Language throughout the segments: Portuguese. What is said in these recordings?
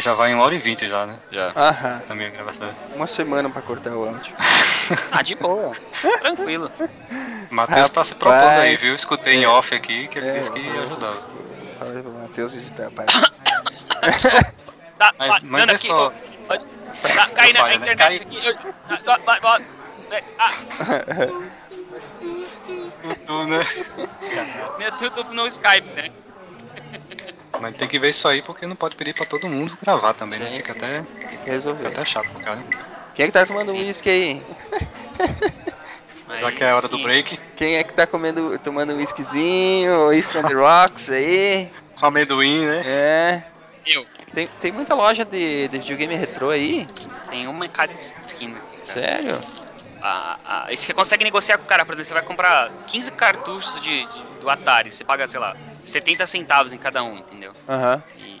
Porque já vai em 1 hora e 20 já, né? Já. Aham. Na minha gravação. Uma semana pra cortar o áudio. Ah, de boa. Tranquilo. Matheus tá se propondo aí, viu? Escutei em off aqui que ele É, disse que ia ajudar. Falei pro Matheus editar, pai. Tá, Mas- vai, mas dando é aqui, só- tá, cai na, falha, na internet aqui. ah, vai, vai, vai. Ah, Tu, né? é tudo no Skype, né? Mas tem que ver isso aí porque não pode pedir pra todo mundo gravar também, né? Fica sim. até, Tem que fica resolver. até chato pro cara. Quem é que tá tomando uísque aí? Já que é a hora do break, Quem é que tá comendo, tomando um whiskyzinho, whisky on the rocks aí? com amendoim, né? É. Eu. Tem, tem muita loja de, de videogame retrô aí? Tem uma em cada esquina. Sério? Ah, ah, e você consegue negociar com o cara, por exemplo, você vai comprar 15 cartuchos de, de- do Atari, você paga, sei lá, 70 centavos em cada um, entendeu? Aham. E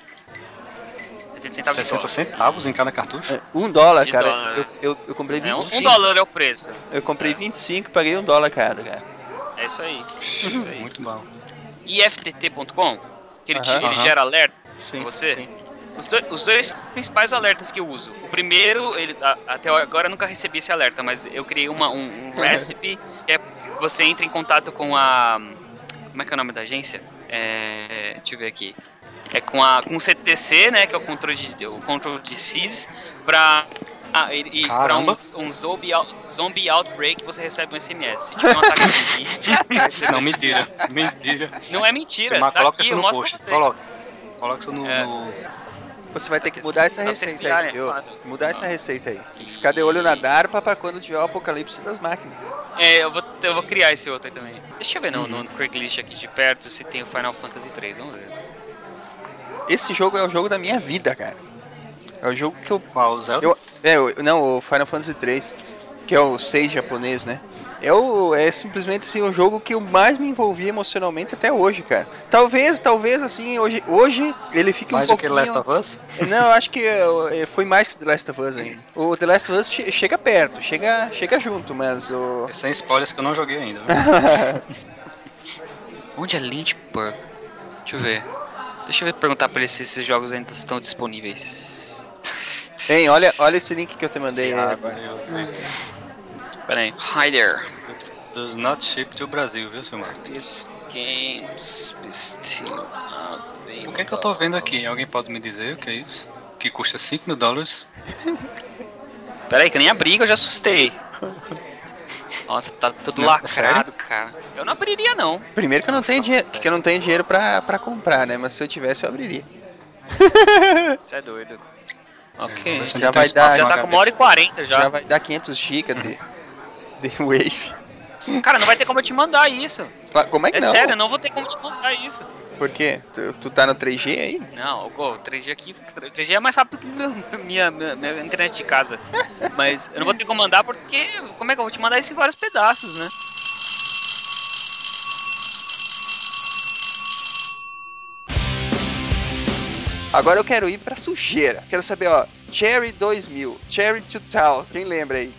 70 centavos 60 de centavos em cada cartucho. É, Um dólar, De cara. dólar, Eu, eu, eu comprei dólar. É, um, 25. um dólar é o preço. Eu comprei 25 e paguei um dólar cada, cara. É isso aí. É isso aí. Muito bom. IFTT.com, que ele, te- ele gera alerta pra você. sim. Os, dois- os dois principais alertas que eu uso. O primeiro, ele, a- até agora eu nunca recebi esse alerta, mas eu criei uma, um, um recipe que é você entra em contato com a. Como é que é o nome da agência? É, deixa eu ver aqui. É com, a, com o CTC, né? Que é o controle de, o control de SIS, pra. Ah, e, e pra Caramba. um, um zombie, out- zombie outbreak você recebe um SMS. Se tiver um ataque zumbi, Não, mentira. Mentira. não é mentira. Você, tá coloca aqui, isso no post. Coloca. Coloca isso no. É. no- Você vai ter que mudar essa receita aí, viu? claro. Mudar essa receita aí. Ficar de olho na DARPA pra quando tiver o apocalipse das máquinas. É, eu vou, eu vou criar esse outro aí também. Deixa eu ver no, no Craigslist aqui de perto se tem o Final Fantasy 3, vamos ver. Esse jogo é o jogo da minha vida, cara. É o jogo que eu. Qual? O Zelda? eu é, eu- não, o Final Fantasy 3, que é o 6 japonês, né? É, o, é simplesmente assim, o jogo que eu mais me envolvi emocionalmente até hoje, cara. Talvez, talvez assim, hoje, hoje ele fique Mais um do que pouquinho... Last of Us? Não, eu acho que é, foi mais que The Last of Us ainda. O The Last of Us che- chega perto, chega, chega junto, mas o. É sem spoilers que eu não joguei ainda. viu? Onde é Lynchburg? Deixa eu ver. Deixa eu ver, perguntar pra ele se esses jogos ainda estão disponíveis. Hein, olha, olha esse link que eu te mandei aí Ah, agora. Pera aí. Hi there. Does not ship to Brasil, viu, seu mano? These games still not O que é que eu tô vendo aqui? Alguém pode me dizer o que é isso? Que custa 5 mil dólares? Pera aí, que eu nem abri que eu já assustei. Nossa, tá tudo Não, lacrado, cara. Eu não abriria, não. Primeiro que eu não tenho dinheiro, que eu não tenho dinheiro pra, pra comprar, né? Mas se eu tivesse, eu abriria. Você é doido. Vamos Ok. Já vai dar- Já tá com uma hora e quarenta Já já. vai dar 500 GB de, de Wave. Cara, não vai ter como eu te mandar isso. Ah, Como é que É não? sério, eu não vou ter como te mandar isso. Por quê? Tu, tu tá no 3G aí? Não, o 3G aqui, 3G é mais rápido que meu- minha, minha, minha internet de casa. Mas eu não vou ter como mandar porque, como é que eu vou te mandar isso em vários pedaços, né? Agora eu quero ir pra sujeira. Quero saber, ó. Cherry 2000, Cherry 2000. Quem lembra aí?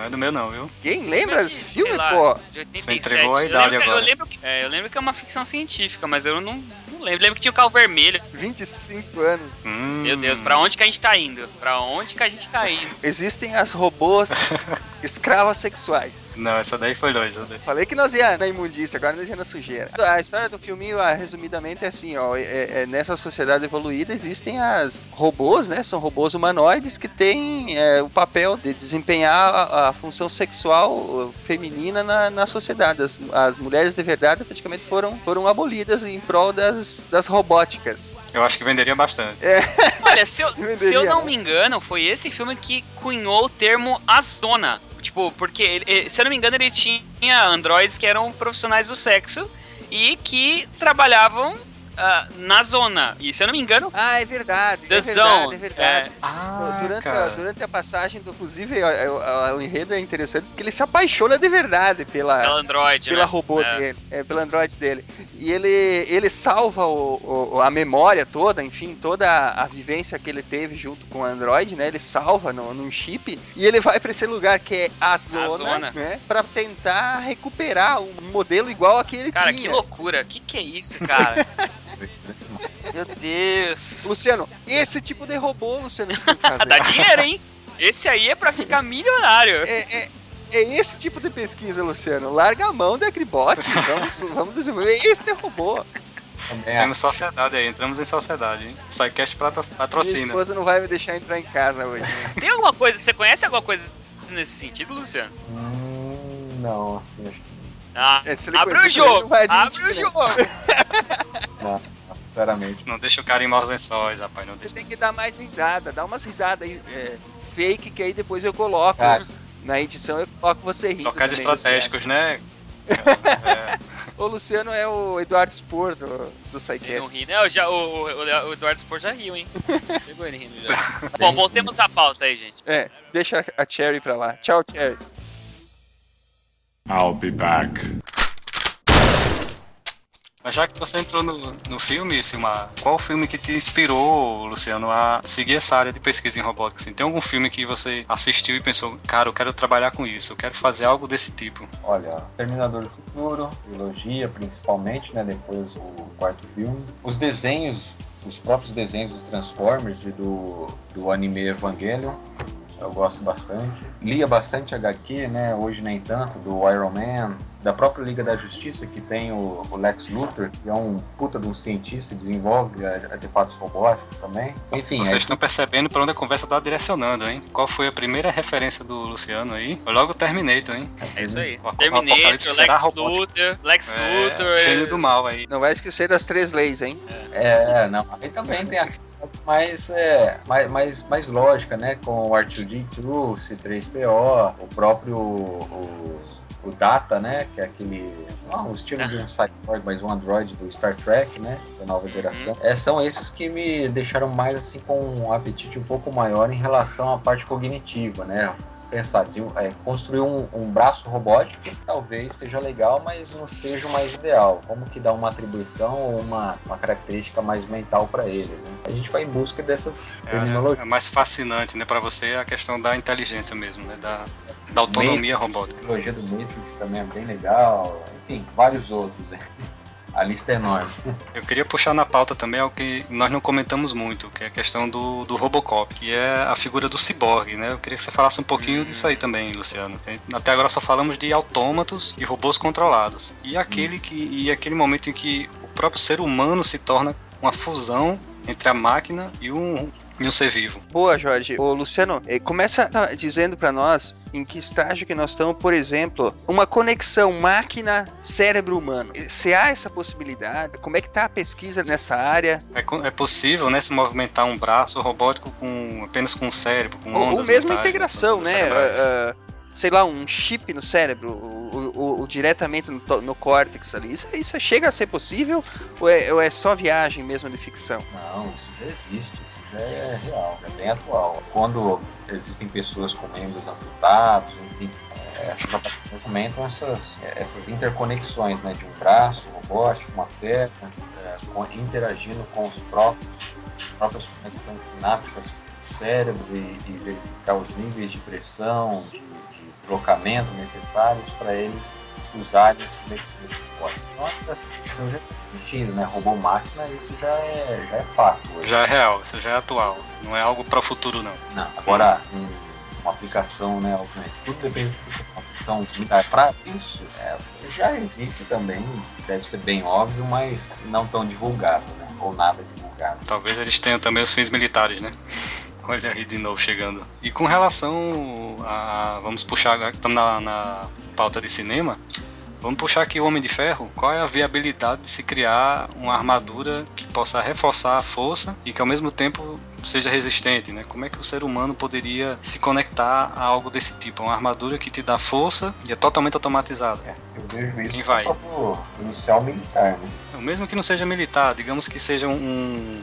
Não é do meu não, viu? Quem lembra desse filme, lá, pô? de 87. Você entregou a Eu idade lembro que- agora. Eu lembro, que, é, eu lembro que é uma ficção científica, mas eu não, não lembro. Lembro que tinha o carro vermelho. 25 anos. Hum, Meu Deus, pra onde que a gente tá indo? Pra onde que a gente tá indo? Existem as robôs escravas sexuais. Não, essa daí foi longe. essa daí. Falei que nós ia na imundícia, agora nós ia na sujeira. A história do filminho, ah, resumidamente, é assim, ó. é- é- nessa sociedade evoluída existem as robôs, né? São robôs humanoides que têm é, o papel de desempenhar a, a função sexual uh, feminina na, na sociedade. As, as mulheres de verdade praticamente foram, foram abolidas em prol das, das robóticas. Eu acho que venderia bastante. Olha, se eu, Venderia, se eu não me engano, foi esse filme que cunhou o termo Azona. Tipo, porque, se eu não me engano, ele tinha androides que eram profissionais do sexo e que trabalhavam ah, na zona. E se eu não me engano, Ah, é verdade. The é verdade, Zone, é verdade. Ah, durante, a, durante a passagem, do, inclusive, o, o- o enredo é interessante porque ele se apaixona de verdade pela, pela Android, pela né? robô É. dele, é, pelo Android dele. E ele, ele salva o, o- a memória toda, enfim, toda a, a vivência que ele teve junto com o Android, né? Ele salva no, num chip e ele vai pra esse lugar que é a zona, zona. né? Pra tentar recuperar um modelo igual aquele Cara, tinha. que loucura. Que que é isso, cara? Meu Deus. Luciano, esse tipo de robô, Luciano, que você tem que fazer. Dá dinheiro, hein? Esse aí é pra ficar milionário. É, é, é esse tipo de pesquisa, Luciano. Larga a mão da Agribot. Vamos, vamos desenvolver esse robô. Também é. Temos sociedade aí, entramos em sociedade, hein? Psycast patro- Minha patrocina. esposa não vai me deixar entrar em casa hoje. né? Tem alguma coisa, você conhece alguma coisa nesse sentido, Luciano? Hum, não, assim, acho que Ah, É, abre o conhecer, ele não jogo! Abre o né? jogo! não, sinceramente. Não deixa o cara em maus lençóis, rapaz. Não Você deixa. tem que dar mais risada, dá umas risadas aí, é, fake, que aí depois eu coloco. Cara. Na edição eu coloco você rindo. Locais também, estratégicos, né? É, O Luciano é o Eduardo Spor do, do Ele não ri, né? Eu já, o, o, o Eduardo Sport já riu, hein? Pegou ele rindo já. Bom, voltemos à pauta aí, gente. É, deixa a Cherry pra lá. Tchau, Cherry. I'll be back. Mas já que você entrou no, no filme, Silmar, qual o filme que te inspirou, Luciano, a seguir essa área de pesquisa em robótica? Assim, tem algum filme que você assistiu e pensou, cara, eu quero trabalhar com isso, eu quero fazer algo desse tipo? Olha, Terminador do Futuro, trilogia principalmente, né? Depois o quarto filme. Os desenhos, os próprios desenhos dos Transformers e do, do anime Evangelion, eu gosto bastante. Lia bastante HQ, né? Hoje nem tanto, do Iron Man, da própria Liga da Justiça, que tem o, o Lex Luthor, que é um puta de um cientista, desenvolve artefatos robóticos também. Enfim, Vocês estão percebendo para onde a conversa tá direcionando, hein? Qual foi a primeira referência do Luciano aí? Foi logo o Terminator, hein? É isso aí. O Terminator, Lex. Luthor, Lex É, Luthor. gênio do mal aí. Não vai esquecer das três leis, hein? É, não. Aí também tem a mais, é, mais, mais, mais lógica, né? Com o R2D2, o C3PO, o próprio o, o Data, né? Que é aquele. Não, o estilo de um cyborg, mas um android do Star Trek, né? Da nova geração. É, são esses que me deixaram mais assim com um apetite um pouco maior em relação à parte cognitiva, né? Pensar, é, construir um, um braço robótico talvez seja legal, mas não seja o mais ideal. Como que dá uma atribuição ou uma, uma característica mais mental para ele? Né? A gente vai em busca dessas terminologias. É, é mais fascinante, né, para você a questão da inteligência mesmo, né, da, da autonomia robótica. A trilogia do Matrix também é bem legal. Enfim, vários outros. A lista é enorme. Eu queria puxar na pauta também algo que nós não comentamos muito, que é a questão do, do Robocop, que é a figura do ciborgue, né? Eu queria que você falasse um pouquinho disso aí também, Luciano. Até agora só falamos de autômatos e robôs controlados. E aquele que e aquele momento em que o próprio ser humano se torna uma fusão entre a máquina e um, e um ser vivo. Boa, Jorge. Ô, Luciano, eh, começa dizendo pra nós em que estágio que nós estamos, por exemplo, uma conexão máquina-cérebro humano. Eh, Se há essa possibilidade, como é que tá a pesquisa nessa área? É, é possível, né, se movimentar um braço robótico com apenas com o cérebro, com Ou, ou ondas mesmo mentais, integração, ondas né? Ah, ah, sei lá, um chip no cérebro, o, o- o- diretamente no, no córtex ali. Isso, isso chega a ser possível ou é, ou é só viagem mesmo de ficção? Não, isso já existe, é real, é bem atual. Quando existem pessoas com membros amputados, enfim, é, essas aplicações comentam essas, é, essas interconexões né, de um braço robótico, uma perna, é, com- interagindo com os próprios próprias conexões sinápticas do cérebro e, e verificar os níveis de pressão, de, de deslocamento necessários para eles Então, questão já está existindo, né? Robô-máquina, isso já é, já é fato. hoje. Já é real, isso já é atual. Não é algo para o futuro, não. Não, agora, um- uma aplicação, né, obviamente, tudo depende aplicação militar. Para isso, é, já existe também, deve ser bem óbvio, mas não tão divulgado, né, ou nada divulgado. Talvez eles tenham também os fins militares, né? Olha aí de novo chegando. E com relação a. Vamos puxar agora que estamos na, na pauta de cinema. Vamos puxar aqui o Homem de Ferro. Qual é a viabilidade de se criar uma armadura que possa reforçar a força e que ao mesmo tempo seja resistente, né? Como é que o ser humano poderia se conectar a algo desse tipo? Uma armadura que te dá força e é totalmente automatizada. É, eu vejo isso Quem vai? inicial militar, né? O mesmo que não seja militar, digamos que seja um,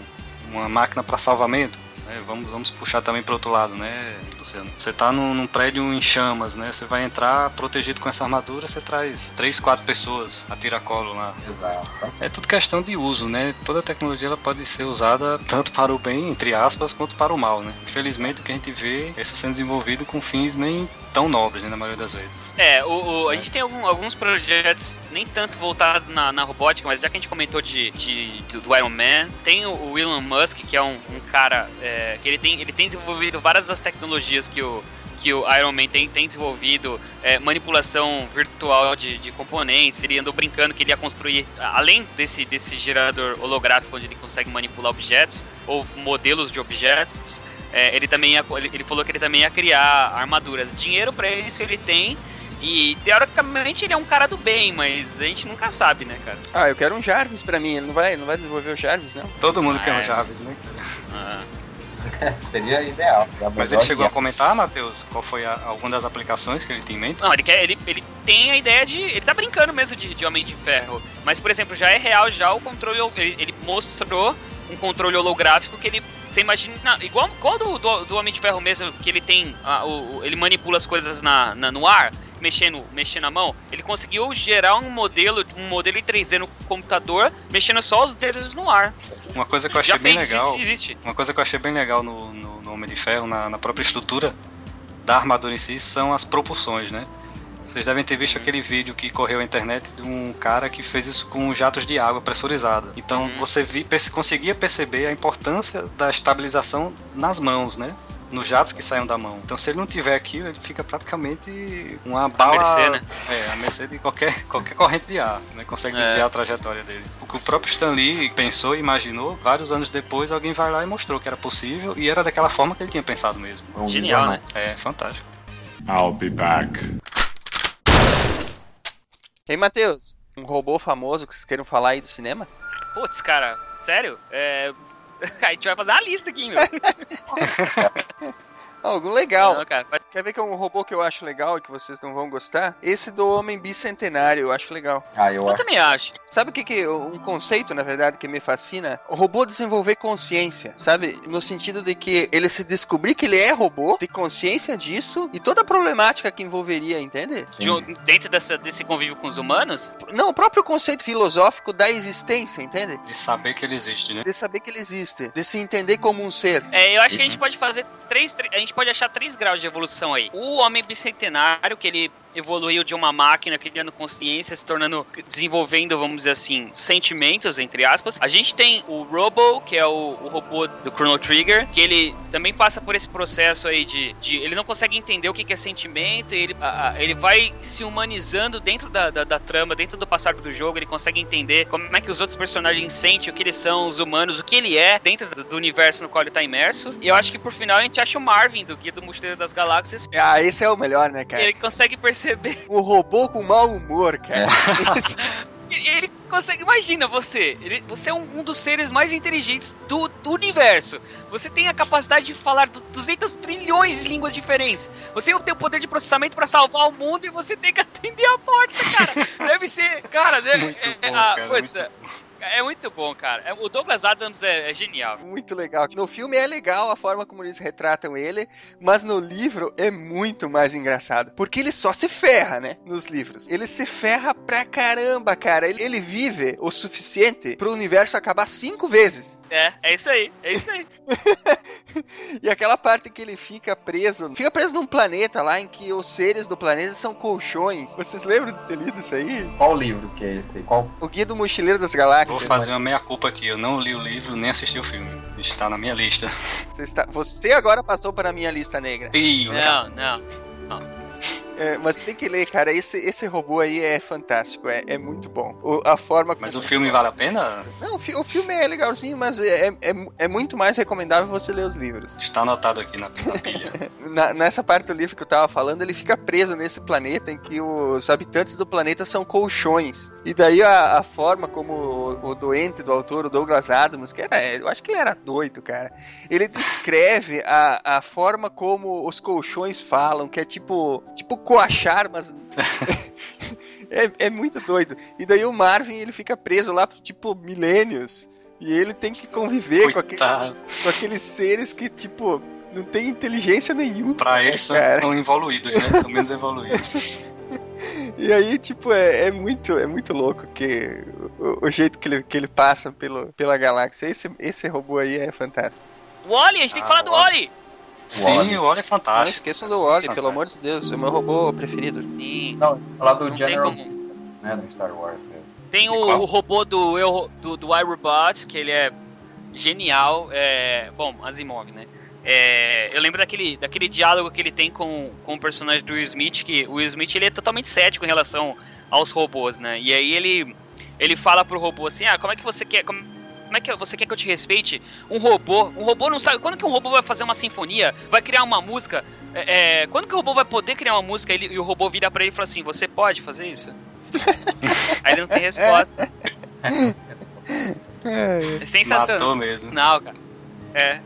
uma máquina para salvamento. Né? Vamos, vamos puxar também para outro lado, né, Luciano? Você tá num, num prédio em chamas, né? Você vai entrar protegido com essa armadura, você traz três, quatro pessoas a tiracolo lá. Exato. É tudo questão de uso, né? Toda tecnologia ela pode ser usada tanto para o bem, entre aspas, quanto para o mal, né? Infelizmente o que a gente vê é isso sendo desenvolvido com fins nem tão nobres, né, na maioria das vezes. É, o, o- a gente tem algum- alguns projetos nem tanto voltados na, na robótica, mas já que a gente comentou de, de- do, do Iron Man, tem o, o Elon Musk, que é um, um cara é, que ele tem, ele tem desenvolvido várias das tecnologias que o, que o Iron Man tem, tem desenvolvido, é, manipulação virtual de, de componentes, ele andou brincando que ele ia construir, além desse, desse gerador holográfico onde ele consegue manipular objetos, ou modelos de objetos, é, ele também ia, ele, ele falou que ele também ia criar armaduras. Dinheiro pra isso ele tem. E teoricamente ele é um cara do bem, mas a gente nunca sabe, né, cara? Ah, eu quero um Jarvis pra mim. Ele não vai, não vai desenvolver o Jarvis, não? Todo mundo Ah, quer um é. Jarvis, né? Ah, Seria ideal. Mas ele chegou a comentar, Matheus, qual foi a, alguma das aplicações que ele tem em mente? Não, ele quer. Ele, ele tem a ideia de. Ele tá brincando mesmo de, de Homem de Ferro. Mas, por exemplo, já é real já o controle. Ele, ele mostrou um controle holográfico que ele. Você imagina. Igual, igual do, do, do Homem de Ferro mesmo, que ele tem. ah, o, o- ele manipula as coisas na, na- no ar, mexendo, mexendo a mão. Ele conseguiu gerar um modelo, um modelo em 3D no computador, mexendo só os dedos no ar. Uma coisa que eu achei já bem legal. Uma coisa que eu achei bem legal no, no, no Homem de Ferro, na, na própria estrutura da armadura em si, são as propulsões, né? Vocês devem ter visto aquele vídeo que correu na internet de um cara que fez isso com jatos de água pressurizada. Então Uhum. você vi, conseguia perceber a importância da estabilização nas mãos, né? Nos jatos que saem da mão. Então se ele não tiver aquilo, ele fica praticamente uma bala. mercê, né? É, a mercê de qualquer, qualquer corrente de ar, né? Consegue É. desviar a trajetória dele. O que o próprio Stan Lee pensou e imaginou, vários anos depois alguém vai lá e mostrou que era possível e era daquela forma que ele tinha pensado mesmo. Genial, né? É fantástico. I'll be back. Ei, Matheus, um robô famoso que vocês queiram falar aí do cinema? Putz, cara, sério? É. A gente vai fazer uma lista aqui, meu. Algum legal. Não, cara, Quer ver que é um robô que eu acho legal e que vocês não vão gostar? Esse do Homem Bicentenário, eu acho legal. Ah, eu Eu acho. também acho. Sabe o que que um conceito, na verdade, que me fascina? O robô desenvolver consciência, sabe? No sentido de que ele se descobrir que ele é robô, ter consciência disso e toda a problemática que envolveria, entende? De um- dentro dessa, desse convívio com os humanos, Não, o próprio conceito filosófico da existência, entende? De saber que ele existe, né? De saber que ele existe, de se entender como um ser. É, eu acho que a Uhum. gente pode fazer três, A gente pode achar três graus de evolução aí. O homem bicentenário, que ele evoluiu de uma máquina criando consciência, se tornando. desenvolvendo, vamos dizer assim, sentimentos, entre aspas. A gente tem o Robo, que é o, o robô do Chrono Trigger, que ele também passa por esse processo aí de. de- ele não consegue entender o que que é sentimento, e ele, a- ele vai se humanizando dentro da, da, da trama, dentro do passado do jogo, ele consegue entender como é que os outros personagens sentem, o que eles são, os humanos, o que ele é dentro do, do universo no qual ele tá imerso. E eu acho que por final a gente acha o Marvin, do Guia do Mochileiro das Galáxias, Ah, esse é o melhor, né, cara? ele consegue perceber. O robô com mau humor, cara. Esse- Ele consegue, imagina você, ele- você é um, um dos seres mais inteligentes do, do universo. Você tem a capacidade de falar du- 200 trilhões de línguas diferentes. Você tem o poder de processamento pra salvar o mundo e você tem que atender a porta, cara. Deve ser, cara, deve, Muito é, bom, ah, cara, putz, muito é, muito bom, cara. É- O Douglas Adams é, é genial. Muito legal. No filme é legal a forma como eles retratam ele, mas no livro é muito mais engraçado. Porque ele só se ferra, né? Nos livros. Ele se ferra pra caramba, cara. Ele, ele vive o suficiente pro universo acabar cinco vezes. É, é isso aí, é isso aí. E aquela parte que ele fica preso, fica preso num planeta lá em que os seres do planeta são colchões. Vocês lembram de ter lido isso aí? Qual livro que é esse? Qual? O Guia do Mochileiro das Galáxias. Vou fazer uma meia-culpa aqui. Eu não li o livro nem assisti o filme. Está na minha lista. Você, está... Você agora passou para a minha lista negra. Ih, Não, não. É, mas tem que ler, cara. Esse, esse robô aí é fantástico, é, é muito bom. O- a forma Mas o filme vale a pena? Não, o, fi- o filme é legalzinho, mas é, é, é muito mais recomendável você ler os livros. Está anotado aqui na, na pilha. Na- nessa parte do livro que eu tava falando, ele fica preso nesse planeta em que os habitantes do planeta são colchões. E daí a, a forma como o, o doente do autor, o Douglas Adams, que era, eu acho que ele era doido, cara. Ele descreve a, a forma como os colchões falam, que é tipo, tipo coachar, mas é, é muito doido. E daí o Marvin, ele fica preso lá por tipo milênios. E ele tem que conviver com aqueles, com aqueles seres que, tipo, não tem inteligência nenhuma. Pra eles são, Cara. são evoluídos, né? São menos evoluídos. E aí, tipo, é, é muito, é muito louco que o, o jeito que ele, que ele passa pelo, pela galáxia. Esse, esse robô aí é fantástico. Wally, a gente tem que Ah, falar do Wall-E. Sim, o Wally é Não fantástico. esqueçam do Wally, pelo amor de Deus, é o meu robô preferido. Sim. Não, falar do Não tem General, como. né, do Star Wars mesmo. Tem o, o robô do, eu, do, do iRobot, que ele é genial. É, bom, Asimov, né? É, eu lembro daquele, daquele diálogo que ele tem com, com o personagem do Will Smith, que o Will Smith ele é totalmente cético em relação aos robôs, né? E aí ele, ele fala pro robô assim, ah, como é que você quer... Como, como é que você quer que eu te respeite? Um robô, um robô não sabe. Quando que um robô vai fazer uma sinfonia? Vai criar uma música? É, é, quando que o robô vai poder criar uma música ele- e o robô vira pra ele e fala assim: Você pode fazer isso? Aí ele não tem resposta. É sensacional. Matou mesmo. cara. É.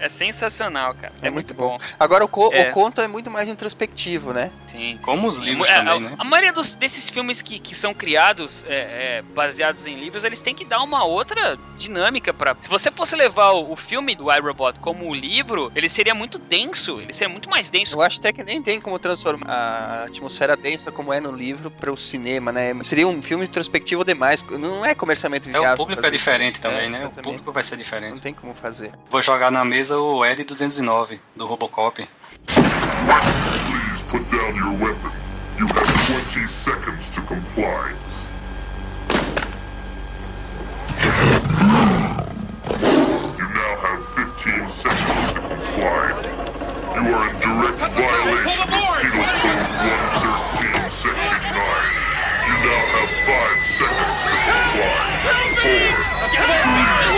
É sensacional, cara. É, É muito muito bom. Agora o, co- É. o conto é muito mais introspectivo, né? Sim. Como os livros É, também, a, né? a maioria dos- desses filmes que, que são criados é, é, baseados em livros, eles têm que dar uma outra dinâmica para. Se você fosse levar o, o filme do iRobot como o livro, ele seria muito denso, ele seria muito mais denso. Eu acho até que nem tem como transformar a atmosfera densa como é no livro para o cinema, né? Seria um filme introspectivo demais. Não é comercialmente É, viável. o público é diferente também, É, né? O exatamente. público vai ser Não diferente. tem como fazer. Vou jogar na mesa fez do Robocop. Please put down your weapon. You have 20 seconds to comply. You now have 15 seconds to comply. You are in direct violation of Code 113, Section 9. You now have 5 seconds to comply. 4,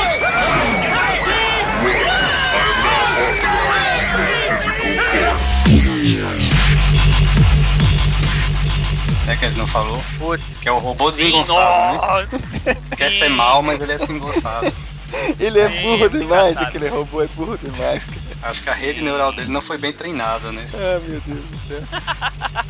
3, É que ele não falou. Putz, Que é o robô Sim, desengonçado, né? Quer sim. ser mal, mas ele é desengonçado. ele é Sim, burro muito demais, engraçado. aquele robô é burro demais. Acho que a rede neural dele não foi bem treinada, né? Ah, meu Deus do céu.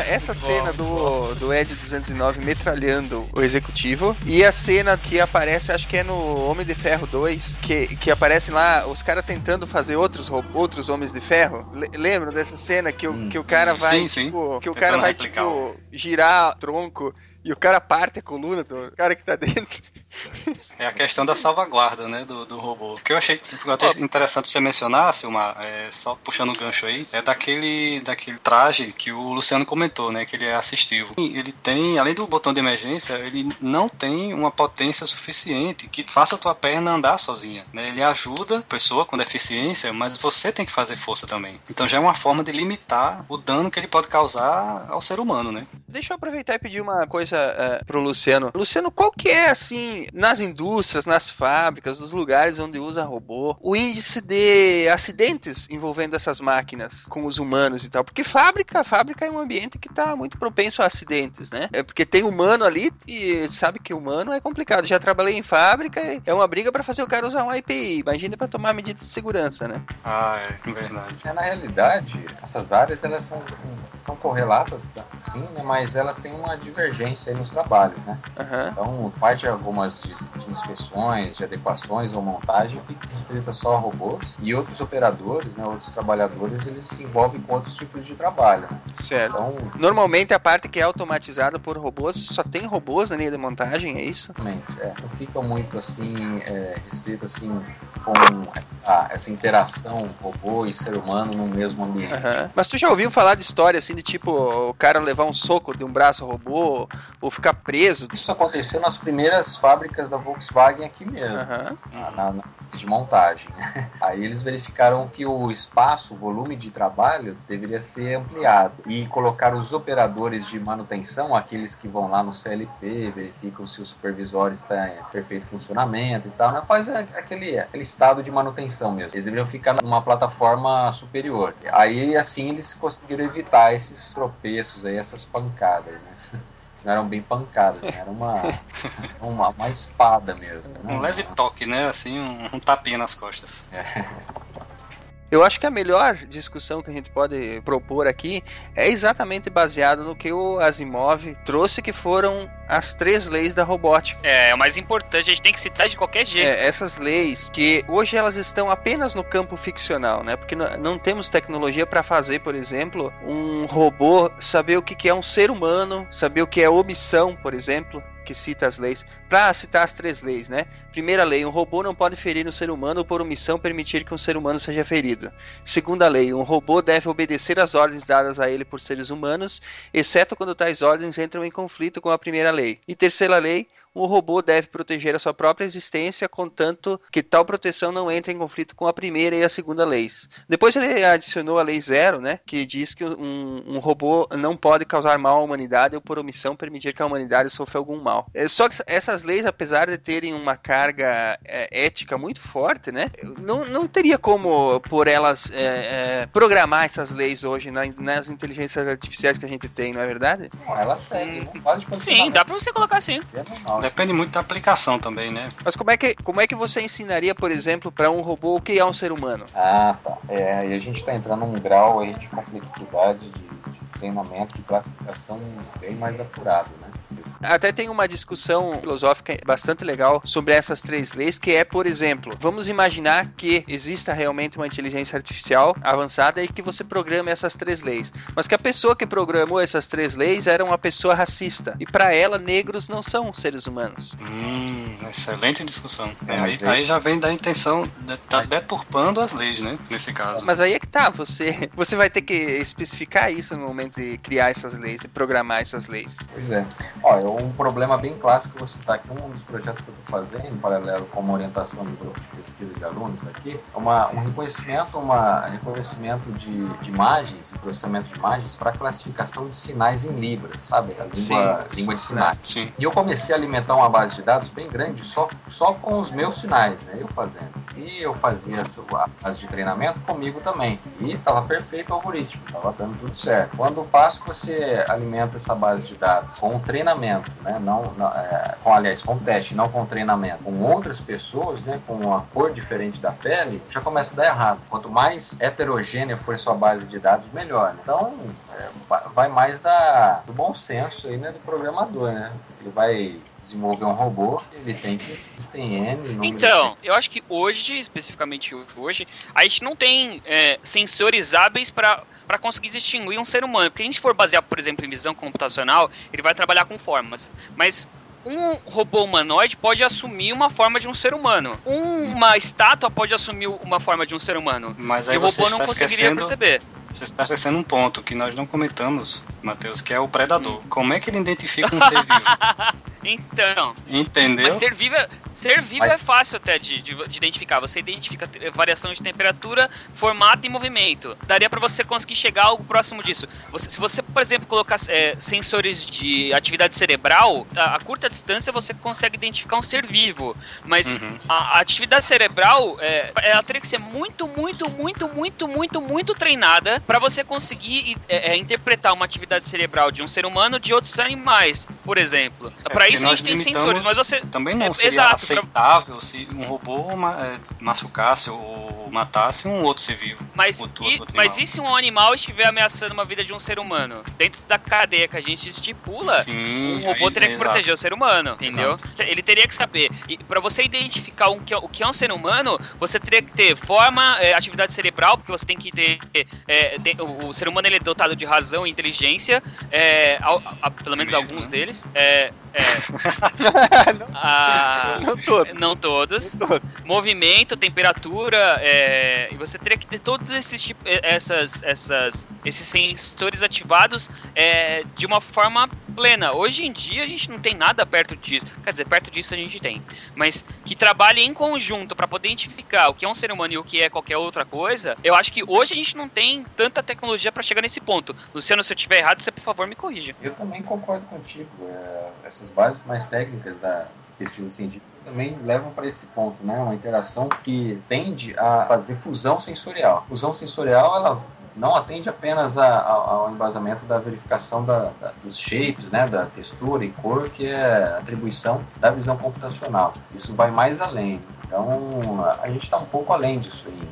Essa cena do, do Ed 209 metralhando o executivo e a cena que aparece, acho que é no Homem de Ferro 2, que, que aparece lá os caras tentando fazer outros, ro- outros Homens de Ferro. Le- lembram dessa cena que o, Hum. que o cara vai, Sim, sim. tipo, que o cara vai, replicar tipo, girar tronco e o cara parte a coluna do cara que tá dentro. É a questão da salvaguarda, né, do, do robô. O que eu achei que eu achei interessante você mencionar, Silmar, é, só puxando o gancho aí, é daquele, daquele traje que o Luciano comentou, né, que ele é assistivo. Ele tem, além do botão de emergência, ele não tem uma potência suficiente que faça a tua perna andar sozinha, né? Ele ajuda a pessoa com deficiência, mas você tem que fazer força também. Então já é uma forma de limitar o dano que ele pode causar ao ser humano, né? Deixa eu aproveitar e pedir uma coisa eh, pro Luciano. Luciano, qual que é, assim, nas indústrias, nas fábricas, nos lugares onde usa robô, o índice de acidentes envolvendo essas máquinas com os humanos e tal? Porque fábrica, fábrica é um ambiente que tá muito propenso a acidentes, né? É porque tem humano ali e sabe que humano é complicado. Já trabalhei em fábrica, e é uma briga para fazer o cara usar um IPI. Imagina para tomar medidas de segurança, né? Ah, é verdade. É, na realidade, essas áreas elas são, são correlatas, tá? sim, né? mas elas têm uma divergência aí nos trabalhos, né? Aham. Então, parte de algumas de, de inspeções, de adequações ou montagem fica restrita só a robôs e outros operadores, né, outros trabalhadores, eles se envolvem com outros tipos de trabalho. né? Certo. Então, Normalmente a parte que é automatizada por robôs só tem robôs na linha de montagem, é isso? realmente, é, não fica muito assim é, restrito assim com a- essa interação robô e ser humano no mesmo ambiente. Aham. Mas tu já ouviu falar de história assim, de tipo, o cara levar um soco de um braço robô, ou ficar preso. Isso aconteceu nas primeiras fábricas da Volkswagen aqui mesmo, Aham. na, na- na- de montagem. né? Aí eles verificaram que o espaço, o volume de trabalho deveria ser ampliado e colocaram os operadores de manutenção, aqueles que vão lá no CLP, verificam se o supervisor está em perfeito funcionamento e tal, né? faz aquele, aquele estado de manutenção mesmo. Eles deveriam ficar numa plataforma superior. Aí assim eles conseguiram evitar esses tropeços aí, essas pancadas, né? Não eram bem pancadas, né? era uma, uma, uma espada mesmo. né? Um leve toque, né? Assim, um, um tapinha nas costas. Eu acho que a melhor discussão que a gente pode propor aqui é exatamente baseado no que o Asimov trouxe, que foram as três leis da robótica. É, é o mais importante, a gente tem que citar de qualquer jeito. É, essas leis que hoje elas estão apenas no campo ficcional, né? Porque não, temos tecnologia para fazer, por exemplo, um robô saber o que, que é um ser humano, saber o que é omissão, por exemplo, que cita as leis. Para citar as três leis, né? Primeira lei, um robô não pode ferir um ser humano ou por omissão permitir que um ser humano seja ferido. Segunda lei, um robô deve obedecer às ordens dadas a ele por seres humanos, exceto quando tais ordens entram em conflito com a primeira lei. E terceira lei, um robô deve proteger a sua própria existência, contanto que tal proteção não entre em conflito com a primeira e a segunda leis. Depois ele adicionou a lei zero, né, que diz que um, um robô não pode causar mal à humanidade ou por omissão permitir que a humanidade sofra algum mal. É, Só que essas leis, apesar de terem uma carga é, ética muito forte, né, não, não teria como por elas é, é, programar essas leis hoje na- nas inteligências artificiais que a gente tem, não é verdade? Não, ela segue, não pode continuar. Sim, dá pra você colocar assim. É normal. Depende muito da aplicação também, né? Mas como é que, como é que você ensinaria, por exemplo, para um robô o que é um ser humano? Ah, tá. É, e a gente está entrando num grau aí de complexidade de, de treinamento, de classificação bem mais apurado, né? Até tem uma discussão filosófica bastante legal sobre essas três leis, que é, por exemplo, vamos imaginar que exista realmente uma inteligência artificial avançada e que você programe essas três leis, mas que a pessoa que programou essas três leis era uma pessoa racista e para ela negros não são seres humanos. Hum, excelente discussão. É, aí, mas aí- aí já vem da intenção, de, tá deturpando as leis, né? Nesse caso. Mas aí é que tá, você, você vai ter que especificar isso no momento de criar essas leis, de programar essas leis. Pois é. Ó, é um problema bem clássico que você está aqui, um dos projetos que eu estou fazendo, em paralelo com uma orientação do grupo de pesquisa de alunos aqui, é uma, um reconhecimento, uma reconhecimento de, de imagens e processamento de imagens para classificação de sinais em Libras, sabe? A língua, Sim, língua de sinais. Sim. E eu comecei a alimentar uma base de dados bem grande só, só com os meus sinais, né? Eu fazendo. E eu fazia essa- a base de treinamento comigo também. E estava perfeito o algoritmo, estava dando tudo certo. Quando o passo você alimenta essa base de dados com treinamento, né? Não, não, é, com, aliás, com teste, não com treinamento, com outras pessoas, né? Com uma cor diferente da pele, já começa a dar errado. Quanto mais heterogênea for a sua base de dados, melhor. né? Então, é, va- vai mais da, do bom senso aí, né? Do programador, né? Ele vai desenvolver um robô, ele tem que N número de- Então, eu acho que hoje, especificamente hoje, a gente não tem é, sensores hábeis para para conseguir distinguir um ser humano. Porque a gente for basear, por exemplo, em visão computacional, ele vai trabalhar com formas. Mas um robô humanoide pode assumir uma forma de um ser humano. Um- uma estátua pode assumir uma forma de um ser humano. Mas E aí o você robô não está conseguiria esquecendo, perceber. Você está esquecendo um ponto que nós não comentamos, Matheus, que é o predador. Como é que ele identifica um ser vivo? Então, Entendeu? Mas ser vivo, é, ser vivo é fácil até de, de- de identificar. Você identifica variação de temperatura, formato e movimento. Daria pra você conseguir chegar a algo próximo disso. Você- se você, por exemplo, colocar é, sensores de atividade cerebral, a, a curta distância você consegue identificar um ser vivo. Mas Uhum. a, a atividade cerebral, é, ela teria que ser muito, muito, muito, muito, muito, muito treinada pra você conseguir é, é, interpretar uma atividade cerebral de um ser humano de outros animais, por exemplo. É, Pra porque isso a gente tem sensores, mas você Também não É, seria exato, pra- aceitável se um robô ma- é, machucasse ou matasse um outro ser vivo. Mas, Outro- e, outro mas e se um animal estiver ameaçando uma vida de um ser humano? Dentro da cadeia que a gente estipula, Sim, um robô aí- teria que exato. proteger o ser humano, entendeu? Ele teria que saber. E para você identificar um, que é- o que é um ser humano, você teria que ter forma, atividade cerebral, porque você tem que ter. É, tem- o, o ser humano ele é dotado de razão e inteligência, é, ao- a- pelo menos Sentimento, alguns né? deles. é, não, Ah, não todos. não todos. Não todos. movimento, temperatura, é, e você teria que ter todos esses tipos, essas, essas, esses sensores ativados é, de uma forma plena. Hoje em dia a gente não tem nada perto disso. Quer dizer, perto disso a gente tem, mas que trabalhe em conjunto para poder identificar o que é um ser humano e o que é qualquer outra coisa. Eu acho que hoje a gente não tem tanta tecnologia para chegar nesse ponto. Luciano, se eu tiver errado, você por favor me corrija. Eu também concordo contigo. é, essas bases mais técnicas da pesquisa científica também levam para esse ponto, né? Uma interação que tende a fazer fusão sensorial. Fusão sensorial, ela não atende apenas a- a- ao embasamento da verificação da- da- dos shapes, né? Da textura e cor, que é atribuição da visão computacional. Isso vai mais além. Então, a gente está um pouco além disso aí.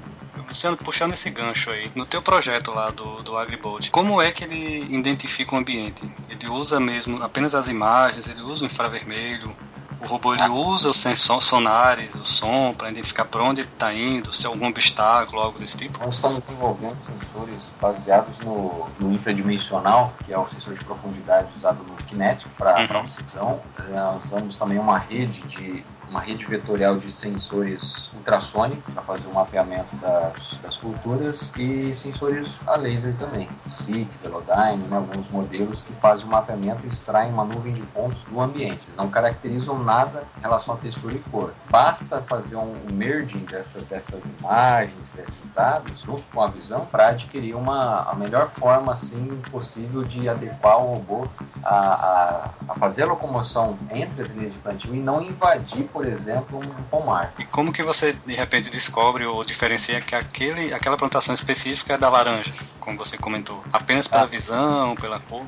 Luciano, puxando esse gancho aí, no teu projeto lá do, do AgriBot, como é que ele identifica o ambiente? Ele usa mesmo apenas as imagens, ele usa o infravermelho, o robô ele usa os sensores sonares, o som, para identificar para onde ele está indo, se há algum obstáculo, algo desse tipo? Nós estamos desenvolvendo sensores baseados no, no infradimensional, que é o sensor de profundidade usado no Kinetic para Uhum. precisão. Nós usamos também uma rede de uma rede vetorial de sensores ultrassônicos para fazer o mapeamento das, das culturas e sensores a laser também, SIC, Velodyne, né, alguns modelos que fazem o mapeamento e extraem uma nuvem de pontos do ambiente. Eles não caracterizam nada em relação à textura e cor. Basta fazer um merging dessas, dessas imagens, desses dados, junto com a visão, para adquirir uma, a melhor forma assim possível de adequar o robô a, a, a fazer a locomoção entre as linhas de plantio e não invadir, por exemplo, um pomar. E como que você de repente descobre ou diferencia que aquele, aquela plantação específica é da laranja, como você comentou? Apenas pela Ah. visão, pela cor?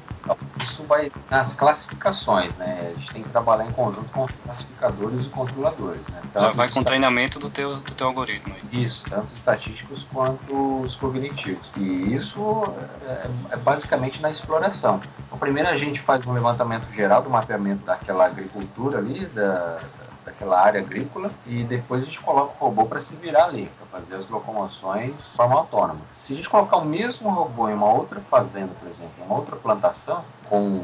Isso vai nas classificações, né? A gente tem que trabalhar em conjunto com classificadores e controladores, né? Já Tanto vai os com o treinamento do teu, do teu algoritmo. aí. Isso, tanto os estatísticos quanto os cognitivos. E isso é, é basicamente na exploração. Então, primeiro a gente faz um levantamento geral do mapeamento daquela agricultura ali, da, daquela área agrícola, e depois a gente coloca o robô para se virar ali, para fazer as locomoções de forma autônoma. Se a gente colocar o mesmo robô em uma outra fazenda, por exemplo, em uma outra plantação, com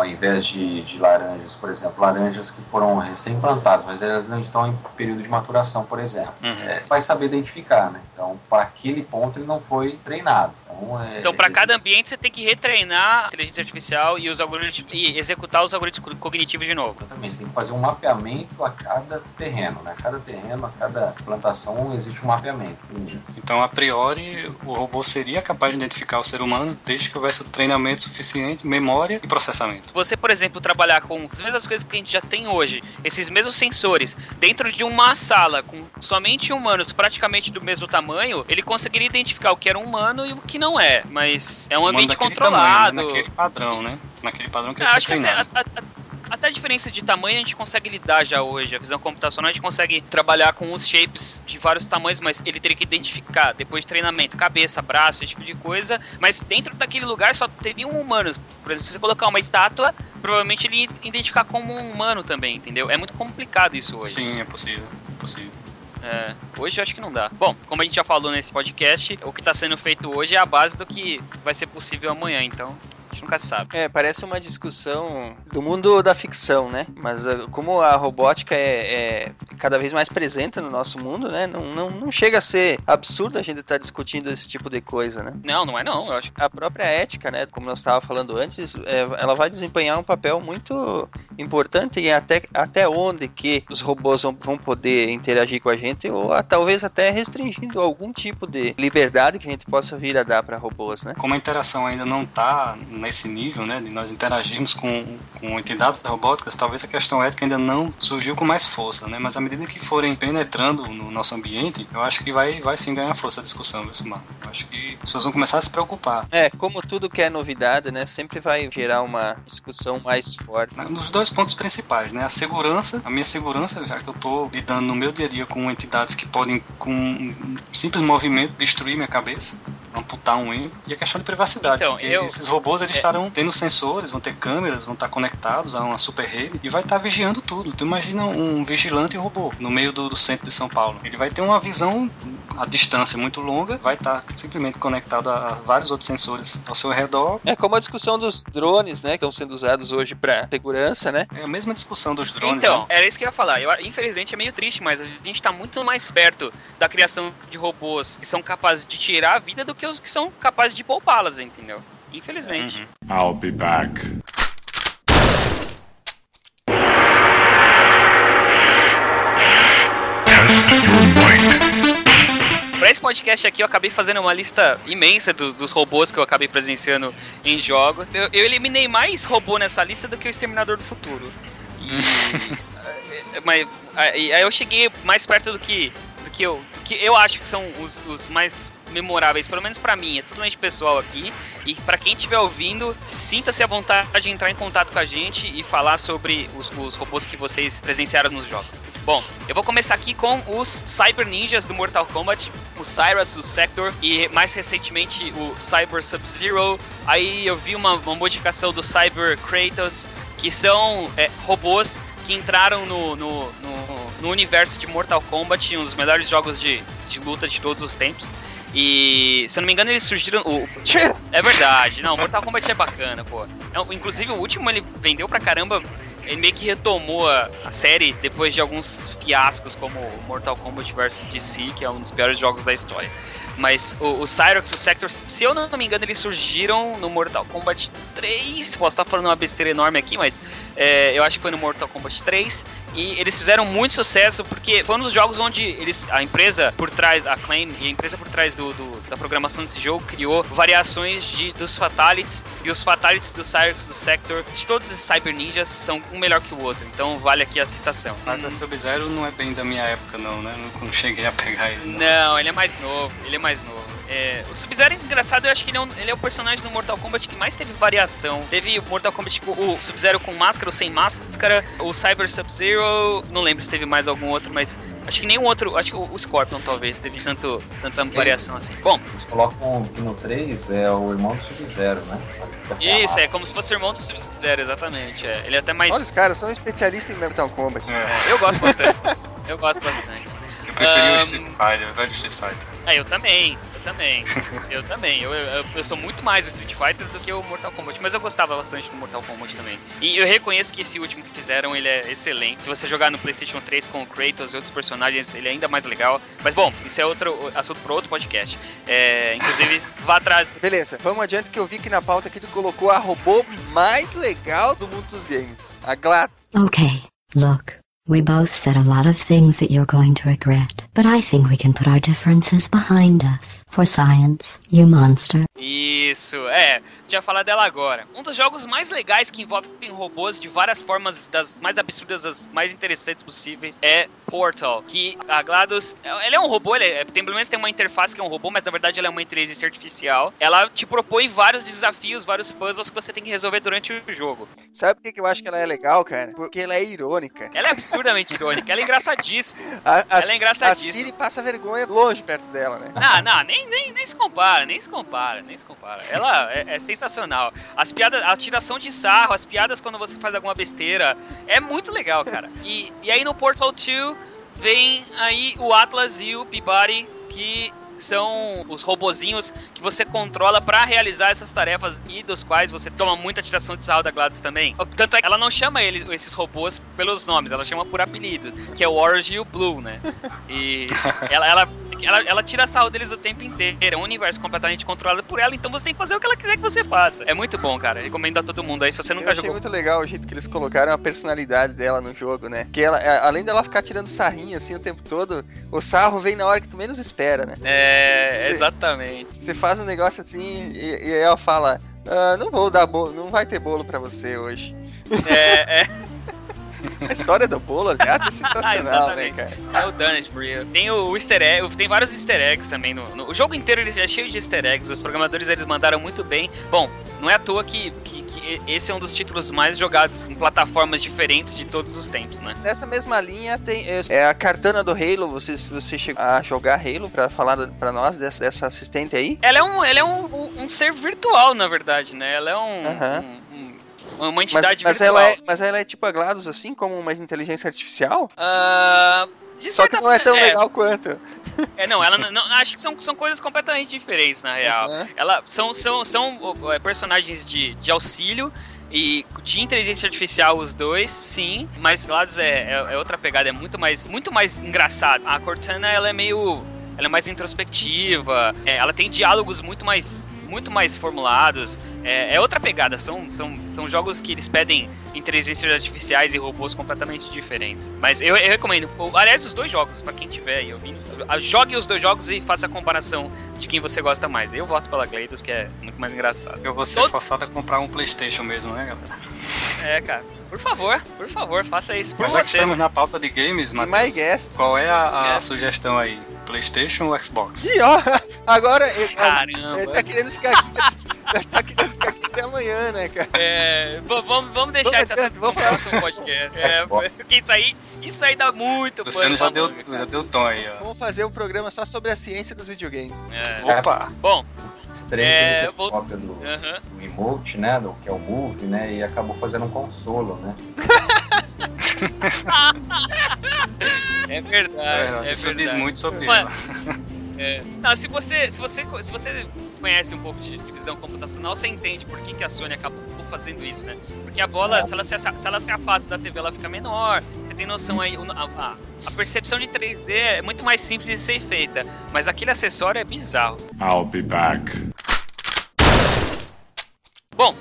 ao invés de, de laranjas, por exemplo, laranjas que foram recém-plantadas, mas elas não estão em período de maturação, por exemplo Uhum. é, vai saber identificar, né? Então, para aquele ponto ele não foi treinado. Então, é, Então, para ele- cada ambiente, você tem que retreinar a inteligência artificial e os algoritmos e executar os algoritmos cognitivos de novo. Exatamente, você tem que fazer um mapeamento a cada terreno, né? Cada terreno, a cada plantação existe um mapeamento. Então, a priori, o robô seria capaz de identificar o ser humano desde que houvesse o treinamento suficiente, memória e processamento. Se você, por exemplo, trabalhar com as mesmas coisas que a gente já tem hoje, esses mesmos sensores, dentro de uma sala com somente humanos praticamente do mesmo tamanho, ele conseguiria identificar o que era um humano e o que não é. Mas é um ambiente controlado. Tamanho? Naquele padrão, né? Naquele padrão que Eu ele foi acho que até, a- a- até a diferença de tamanho a gente consegue lidar já hoje. A visão computacional a gente consegue trabalhar com os shapes de vários tamanhos, mas ele teria que identificar depois de treinamento, cabeça, braço, esse tipo de coisa. Mas dentro daquele lugar só teriam humanos. Por exemplo, se você colocar uma estátua, provavelmente ele ia identificar como um humano também, entendeu? É muito complicado isso hoje. Sim, é possível. É possível. É, hoje eu acho que não dá. Bom, como a gente já falou nesse podcast, o que está sendo feito hoje é a base do que vai ser possível amanhã, então nunca sabe. É, parece uma discussão do mundo da ficção, né? Mas ah, como a robótica é, é cada vez mais presente no nosso mundo, né? Não, não, não chega a ser absurdo a gente estar discutindo esse tipo de coisa, né? Não, não é não, eu acho. A própria ética, né? Como nós estávamos falando antes, é, ela vai desempenhar um papel muito importante em até, até onde que os robôs vão, vão poder interagir com a gente ou a- talvez até restringindo algum tipo de liberdade que a gente possa vir a dar para robôs, né? Como a interação ainda não está nesse nível, né, de nós interagirmos com, com entidades robóticas, talvez a questão ética ainda não surgiu com mais força, né? Mas à medida que forem penetrando no nosso ambiente, eu acho que vai, vai sim ganhar força a discussão, viu, Sumar? Eu acho que as pessoas vão começar a se preocupar. É, como tudo que é novidade, né? Sempre vai gerar uma discussão mais forte. Nos dois pontos principais, né? A segurança, a minha segurança, já que eu estou lidando no meu dia a dia com entidades que podem, com um simples movimento, destruir minha cabeça, amputar um rim, e a questão de privacidade, Então, porque eu- esses robôs eles estarão tendo sensores, vão ter câmeras, vão estar conectados a uma super rede e vai estar vigiando tudo. Tu imagina um vigilante robô no meio do, do centro de São Paulo. Ele vai ter uma visão a distância muito longa, vai estar simplesmente conectado a vários outros sensores ao seu redor. É como a discussão dos drones, né, que estão sendo usados hoje para segurança, né? É a mesma discussão dos drones. Então, né? era isso que eu ia falar. Eu, infelizmente é meio triste, mas a gente tá muito mais perto da criação de robôs que são capazes de tirar a vida do que os que são capazes de poupá-las, entendeu? Infelizmente. Uhum. I'll be back. Pra esse podcast aqui, eu acabei fazendo uma lista imensa do- dos robôs que eu acabei presenciando em jogos. Eu, eu eliminei mais robô nessa lista do que o Exterminador do Futuro. E, mas aí aí eu cheguei mais perto do que, do que, eu, do que eu acho que são os, os mais memoráveis, pelo menos pra mim, é totalmente pessoal aqui. E pra quem estiver ouvindo, sinta-se à vontade de entrar em contato com a gente e falar sobre os, os robôs que vocês presenciaram nos jogos. Bom, eu vou começar aqui com os Cyber Ninjas do Mortal Kombat, o Cyrus, o Sector e mais recentemente o Cyber Sub-Zero. Aí eu vi uma, uma modificação do Cyber Kratos, que são é, robôs que entraram no, no, no, no universo de Mortal Kombat, um dos melhores jogos de, de luta de todos os tempos. E, se eu não me engano, eles surgiram. O, é verdade, não, Mortal Kombat é bacana, pô. Não, inclusive, o último ele vendeu pra caramba. Ele meio que retomou a, a série depois de alguns fiascos, como Mortal Kombat vs DC, que é um dos piores jogos da história. Mas o, o Cyrox e o Sector, se eu não me engano, eles surgiram no Mortal Kombat 3. Posso estar falando uma besteira enorme aqui, mas é, eu acho que foi no Mortal Kombat 3. E eles fizeram muito sucesso porque foi um dos jogos onde eles, a empresa por trás, a Claim e a empresa por trás do, do- da programação desse jogo criou variações de, dos Fatalities. E os Fatalities do Cyrox do Sector, de todos esses Cyber Ninjas, são um melhor que o outro. Então vale aqui a citação. A da Sub-Zero não é bem da minha época, não, né? Não, não cheguei a pegar ele. Não. Não, ele é mais novo, ele é mais novo. É, o Sub-Zero é engraçado, eu acho que ele é, um, ele é o personagem do Mortal Kombat que mais teve variação. Teve o Mortal Kombat, com o Sub-Zero com máscara ou sem máscara, o Cyber Sub-Zero, não lembro se teve mais algum outro, mas acho que nenhum outro, acho que o, o Scorpion talvez teve tanto, tanta variação assim. Bom, Eles colocam que no 3 é o irmão do Sub-Zero, né? Isso, é como se fosse o irmão do Sub-Zero, exatamente. é. Ele é até mais. Olha, os caras são especialistas em Mortal Kombat. É, eu gosto bastante. eu gosto bastante. Eu preferi Ahn, o Street Fighter, o velho Street Fighter. Ah, eu também, eu também, eu também. Eu, eu, eu sou muito mais o Street Fighter do que o Mortal Kombat, mas eu gostava bastante do Mortal Kombat também. E eu reconheço que esse último que fizeram, ele é excelente. Se você jogar no PlayStation 3 com o Kratos e outros personagens, ele é ainda mais legal. Mas bom, isso é outro assunto para outro podcast. É, inclusive, vá atrás. Beleza, vamos adiante que eu vi que na pauta aqui tu colocou a robô mais legal do mundo dos games. A GLaDOS. Okay, look. We both said a lot of things that you're going to regret, but I think we can put our differences behind us. For science, you monster. Isso, é. Já falar dela agora. Um dos jogos mais legais que envolvem robôs de várias formas, das mais absurdas, das mais interessantes possíveis, é Portal. Que a GLaDOS, ele é um robô, ele é, tem, pelo menos tem uma interface que é um robô, mas na verdade ela é uma inteligência artificial. Ela te propõe vários desafios, vários puzzles que você tem que resolver durante o jogo. Sabe por que que eu acho que ela é legal, cara? Porque ela é irônica. Ela é absurdamente irônica, ela é engraçadíssima. A, a, Ela é engraçadíssima. A Siri passa vergonha longe perto dela, né? Não, não, nem, nem, nem se compara, nem se compara, nem se compara. Ela é, é sensacional. As piadas, a tiração de sarro, as piadas quando você faz alguma besteira, é muito legal, cara. E, e aí no Portal 2 vem aí o Atlas e o Peabody, que são os robozinhos que você controla pra realizar essas tarefas e dos quais você toma muita tiração de sarro da GLaDOS também. Tanto é que ela não chama ele, esses robôs pelos nomes, ela chama por apelido, que é o Orange e o Blue, né? E ela, ela, ela, ela tira sarro deles o tempo inteiro. É um universo completamente controlado por ela, então você tem que fazer o que ela quiser que você faça. É muito bom, cara. Recomendo a todo mundo aí. Se você Eu nunca achei jogou. muito legal o jeito que eles colocaram a personalidade dela no jogo, né? Que ela, além dela ficar tirando sarrinho assim o tempo todo, o sarro vem na hora que tu menos espera, né? É, exatamente. Você faz um negócio assim e, e ela fala: "Ah, não vou dar bolo, não vai ter bolo pra você hoje. É, é. A história do bolo, aliás, é sensacional, né, cara? É o You. Tem o easter egg, tem vários easter eggs também. No, no- o jogo inteiro ele é cheio de easter eggs. Os programadores eles mandaram muito bem. Bom, Não é à toa que, que, que esse é um dos títulos mais jogados em plataformas diferentes de todos os tempos, né? Nessa mesma linha tem é, é a Cartana do Halo. Você, você chegou a jogar Halo pra falar pra nós dessa, dessa assistente aí? Ela é um, ela é um, um- um ser virtual, na verdade, né? Ela é um, Aham. um- um- uma Mas, entidade mas virtual. ela é, mas ela é tipo a GLaDOS, assim, como uma inteligência artificial? De Só que não é tão forma- legal quanto. É, não, ela não, acho que são, são coisas completamente diferentes, na real. Aham. Ela são, são, são é, personagens de, de auxílio e de inteligência artificial os dois, sim, mas Gladys é, é, é outra pegada, é muito mais, muito mais engraçado. A Cortana, ela é meio, ela é mais introspectiva, é, ela tem diálogos muito mais muito mais formulados, é, é outra pegada, são, são, são jogos que eles pedem inteligências artificiais e robôs completamente diferentes. Mas eu, eu recomendo, aliás, os dois jogos, pra quem tiver aí ouvindo, a- jogue os dois jogos e faça a comparação de quem você gosta mais. Eu voto pela GLaDOS, que é muito mais engraçado. Eu vou ser Todo- forçado a comprar um Playstation mesmo, né, galera? É, cara, por favor, por favor, faça isso por Mas já que você. estamos na pauta de games, my Matheus, guess. qual é a, a É. sugestão aí? Playstation ou Xbox? Ih, ó, agora ele, ele Caramba. tá querendo ficar aqui. tá querendo ficar aqui até amanhã, né, cara? É, vamos, vamos deixar Vamos esse assunto vamos pro próximo podcast. É, Xbox. porque isso aí, isso aí dá muito Luciano pano já pra deu, manga, já deu tom aí, ó. Vamos fazer um programa só sobre a ciência dos videogames. É. Opa! Bom, Esse trem É, ele vou- cópia do, emote, né? Do que é o Move, né? E acabou fazendo um consolo, né? é verdade. É, isso verdade. diz muito sobre Mano, ela. É. Não, se você, se você, se você conhece um pouco de divisão computacional, você entende por que, que a Sony acabou fazendo isso, né? Porque a bola, É. se ela se, se ela se afasta da TV, ela fica menor. Você tem noção aí, a- a percepção de 3D é muito mais simples de ser feita, mas aquele acessório é bizarro. I'll be back. Bom,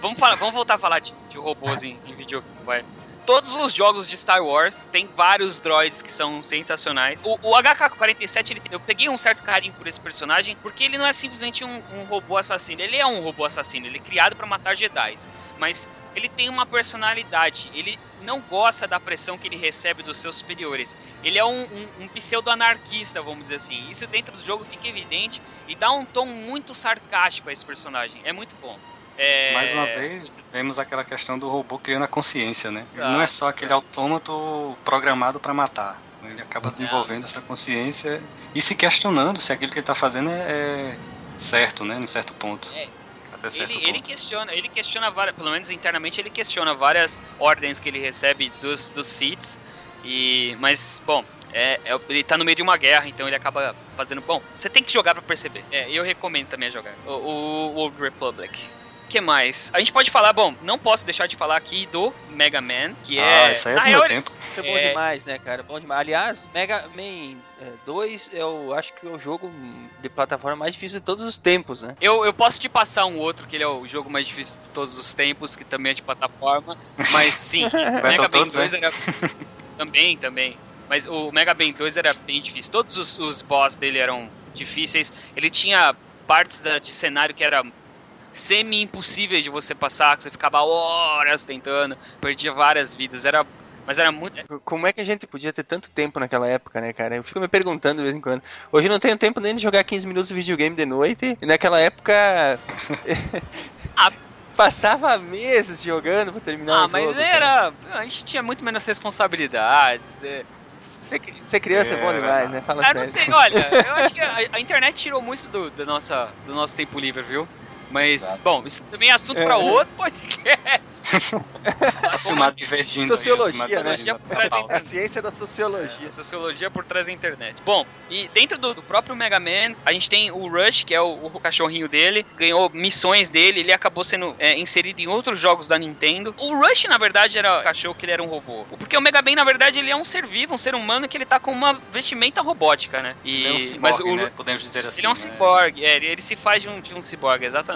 vamos, falar, vamos voltar a falar de, de robôs em, em videogame, vai. Todos os jogos de Star Wars tem vários droids que são sensacionais. O, o HK-47, ele- eu peguei um certo carinho por esse personagem, porque ele não é simplesmente um, um robô assassino. Ele é um robô assassino, ele é criado para matar Jedi. Mas ele tem uma personalidade, ele não gosta da pressão que ele recebe dos seus superiores. Ele é um, um- um pseudo-anarquista, vamos dizer assim. Isso dentro do jogo fica evidente e dá um tom muito sarcástico a esse personagem. É muito bom. É, Mais uma vez, vemos aquela questão do robô criando a consciência, né? Ele não é só aquele autômato programado para matar. Ele acaba desenvolvendo essa consciência e se questionando se aquilo que ele está fazendo é, é certo, né? Em certo ponto. É. Até certo Ele, ele ponto. questiona, ele questiona várias, pelo menos internamente ele questiona várias ordens que ele recebe dos, dos Siths. E, mas, bom, é, é- ele tá no meio de uma guerra, então ele acaba fazendo. Bom, você tem que jogar pra perceber. É, eu recomendo também a jogar. O, o Old Republic. Que mais? A gente pode falar, bom, não posso deixar de falar aqui do Mega Man, que é. Ah, isso aí é na do meu real, tempo. Isso é bom É. demais, né, cara? Bom demais. Aliás, Mega Man é, 2 eu acho que é o jogo de plataforma mais difícil de todos os tempos, né? Eu, eu posso te passar um outro, que ele é o jogo mais difícil de todos os tempos, que também é de plataforma. Mas sim, Mega Man Battletoads, 2 né? era. também, também. Mas o Mega Man 2 era bem difícil. Todos os, os boss dele eram difíceis. Ele tinha partes da- de cenário que era semi-impossíveis de você passar, que você ficava horas tentando, perdia várias vidas. Era. Mas era muito. Como é que a gente podia ter tanto tempo naquela época, né, cara? Eu fico me perguntando de vez em quando. Hoje eu não tenho tempo nem de jogar 15 minutos de videogame de noite. E naquela época. Ah. Passava meses jogando pra terminar Ah, o mas jogo. cara. era. A gente tinha muito menos responsabilidades. é. Ser, ser criança é, bom É, demais, né? Fala Ah, sério. não sei, olha, eu acho que a, a internet tirou muito do, da nossa, do nosso tempo livre, viu? Mas, Exato. bom, isso também é assunto É. pra outro podcast. A Silmar divergindo. aí, a Sociologia, Silmar né? pauta. A ciência da sociologia. É, Sociologia por trás da internet. Bom, e dentro do, do próprio Mega Man, a gente tem o Rush, que é o, o cachorrinho dele, ganhou missões dele, ele acabou sendo é, inserido em outros jogos da Nintendo. O Rush, na verdade, era o cachorro que ele era um robô. Porque o Mega Man, na verdade, ele é um ser vivo, um ser humano que ele tá com uma vestimenta robótica, né? E, Ele é um mas o, né? Podemos dizer assim. Ele é um né? ciborgue, é, ele, ele se faz de um, de um ciborgue, exatamente.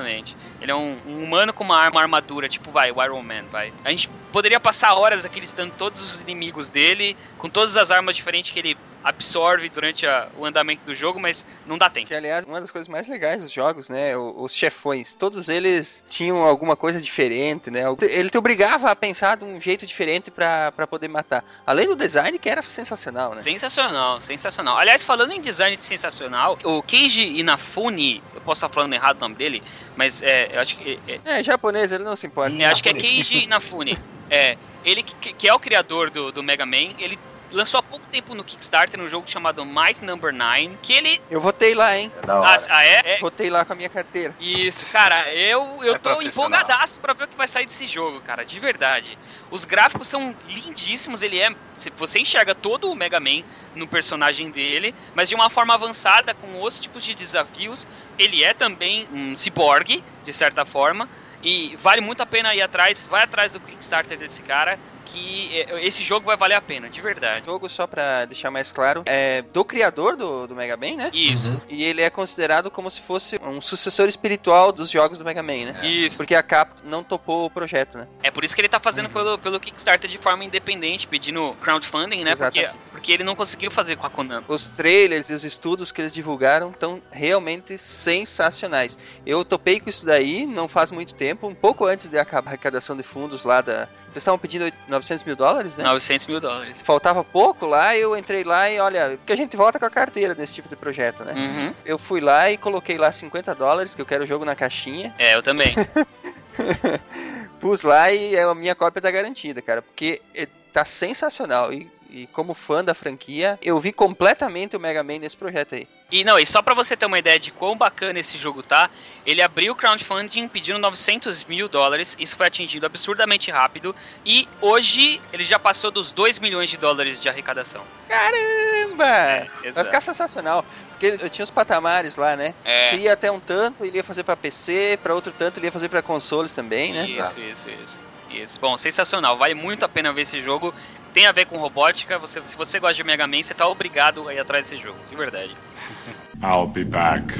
Ele é um, um humano com uma arma, armadura, tipo, vai, o Iron Man, vai. A gente poderia passar horas aqui listando todos os inimigos dele, com todas as armas diferentes que ele absorve durante a- o andamento do jogo, mas não dá tempo. Que, aliás, uma das coisas mais legais dos jogos, né? Os chefões, todos eles tinham alguma coisa diferente, né? Ele te obrigava a pensar de um jeito diferente pra poder matar. Além do design, que era sensacional, né? Sensacional, sensacional. Aliás, falando em design sensacional, o Keiji Inafune, eu posso estar falando errado o nome dele, mas é, eu acho que é, É, japonês, ele não se importa. Eu acho que é Keiji Inafune. É, ele que, que é o criador do, do Mega Man, ele lançou há pouco tempo no Kickstarter um jogo chamado Might Number 9, que ele... Eu votei lá, hein? É Ah, ah, é? É. Votei lá com a minha carteira. Isso, cara, eu, eu É tô empolgadaço pra ver o que vai sair desse jogo, cara, de verdade. Os gráficos são lindíssimos, ele é. se- Você enxerga todo o Mega Man no personagem dele, mas de uma forma avançada, com outros tipos de desafios. Ele é também um ciborgue, de certa forma. E vale muito a pena ir atrás, vai atrás do Kickstarter desse cara, que é, esse jogo vai valer a pena, de verdade. jogo, só pra deixar mais claro, é do criador do, do Mega Man, né? Isso, Uhum. E ele é considerado como se fosse um sucessor espiritual dos jogos do Mega Man, né? isso. Porque a Capcom não topou o projeto, né? É por isso que ele tá fazendo pelo, pelo Kickstarter de forma independente, pedindo crowdfunding, né? Exatamente. porque ele não conseguiu fazer com a Konami. Os trailers e os estudos que eles divulgaram estão realmente sensacionais. Eu topei com isso daí não faz muito tempo, um pouco antes de acabar a arrecadação de fundos lá da. Eles estavam pedindo 900 mil dólares, né? 900 mil dólares. Faltava pouco lá, eu entrei lá e olha, porque a gente volta com a carteira nesse tipo de projeto, né? Uhum. Eu fui lá e coloquei lá 50 dólares, que eu quero o jogo na caixinha. É, eu também. Pus lá e a minha cópia tá garantida, cara, porque eh, tá sensacional. E, e como fã da franquia, eu vi completamente o Mega Man nesse projeto aí. E não, e só pra você ter uma ideia de quão bacana esse jogo tá, ele abriu o crowdfunding pedindo 900 mil dólares, isso foi atingido absurdamente rápido, e hoje ele já passou dos 2 milhões de dólares de arrecadação. Caramba! Vai exato. ficar sensacional. Porque tinha os patamares lá, né? É. Você ia até um tanto, ele ia fazer pra PC, pra outro tanto, ele ia fazer pra consoles também, né? Isso, isso, isso, isso. Bom, sensacional, vale muito a pena ver esse jogo. Tem a ver com robótica, você, se você gosta de Mega Man, você tá obrigado a ir atrás desse jogo, de verdade. I'll be back.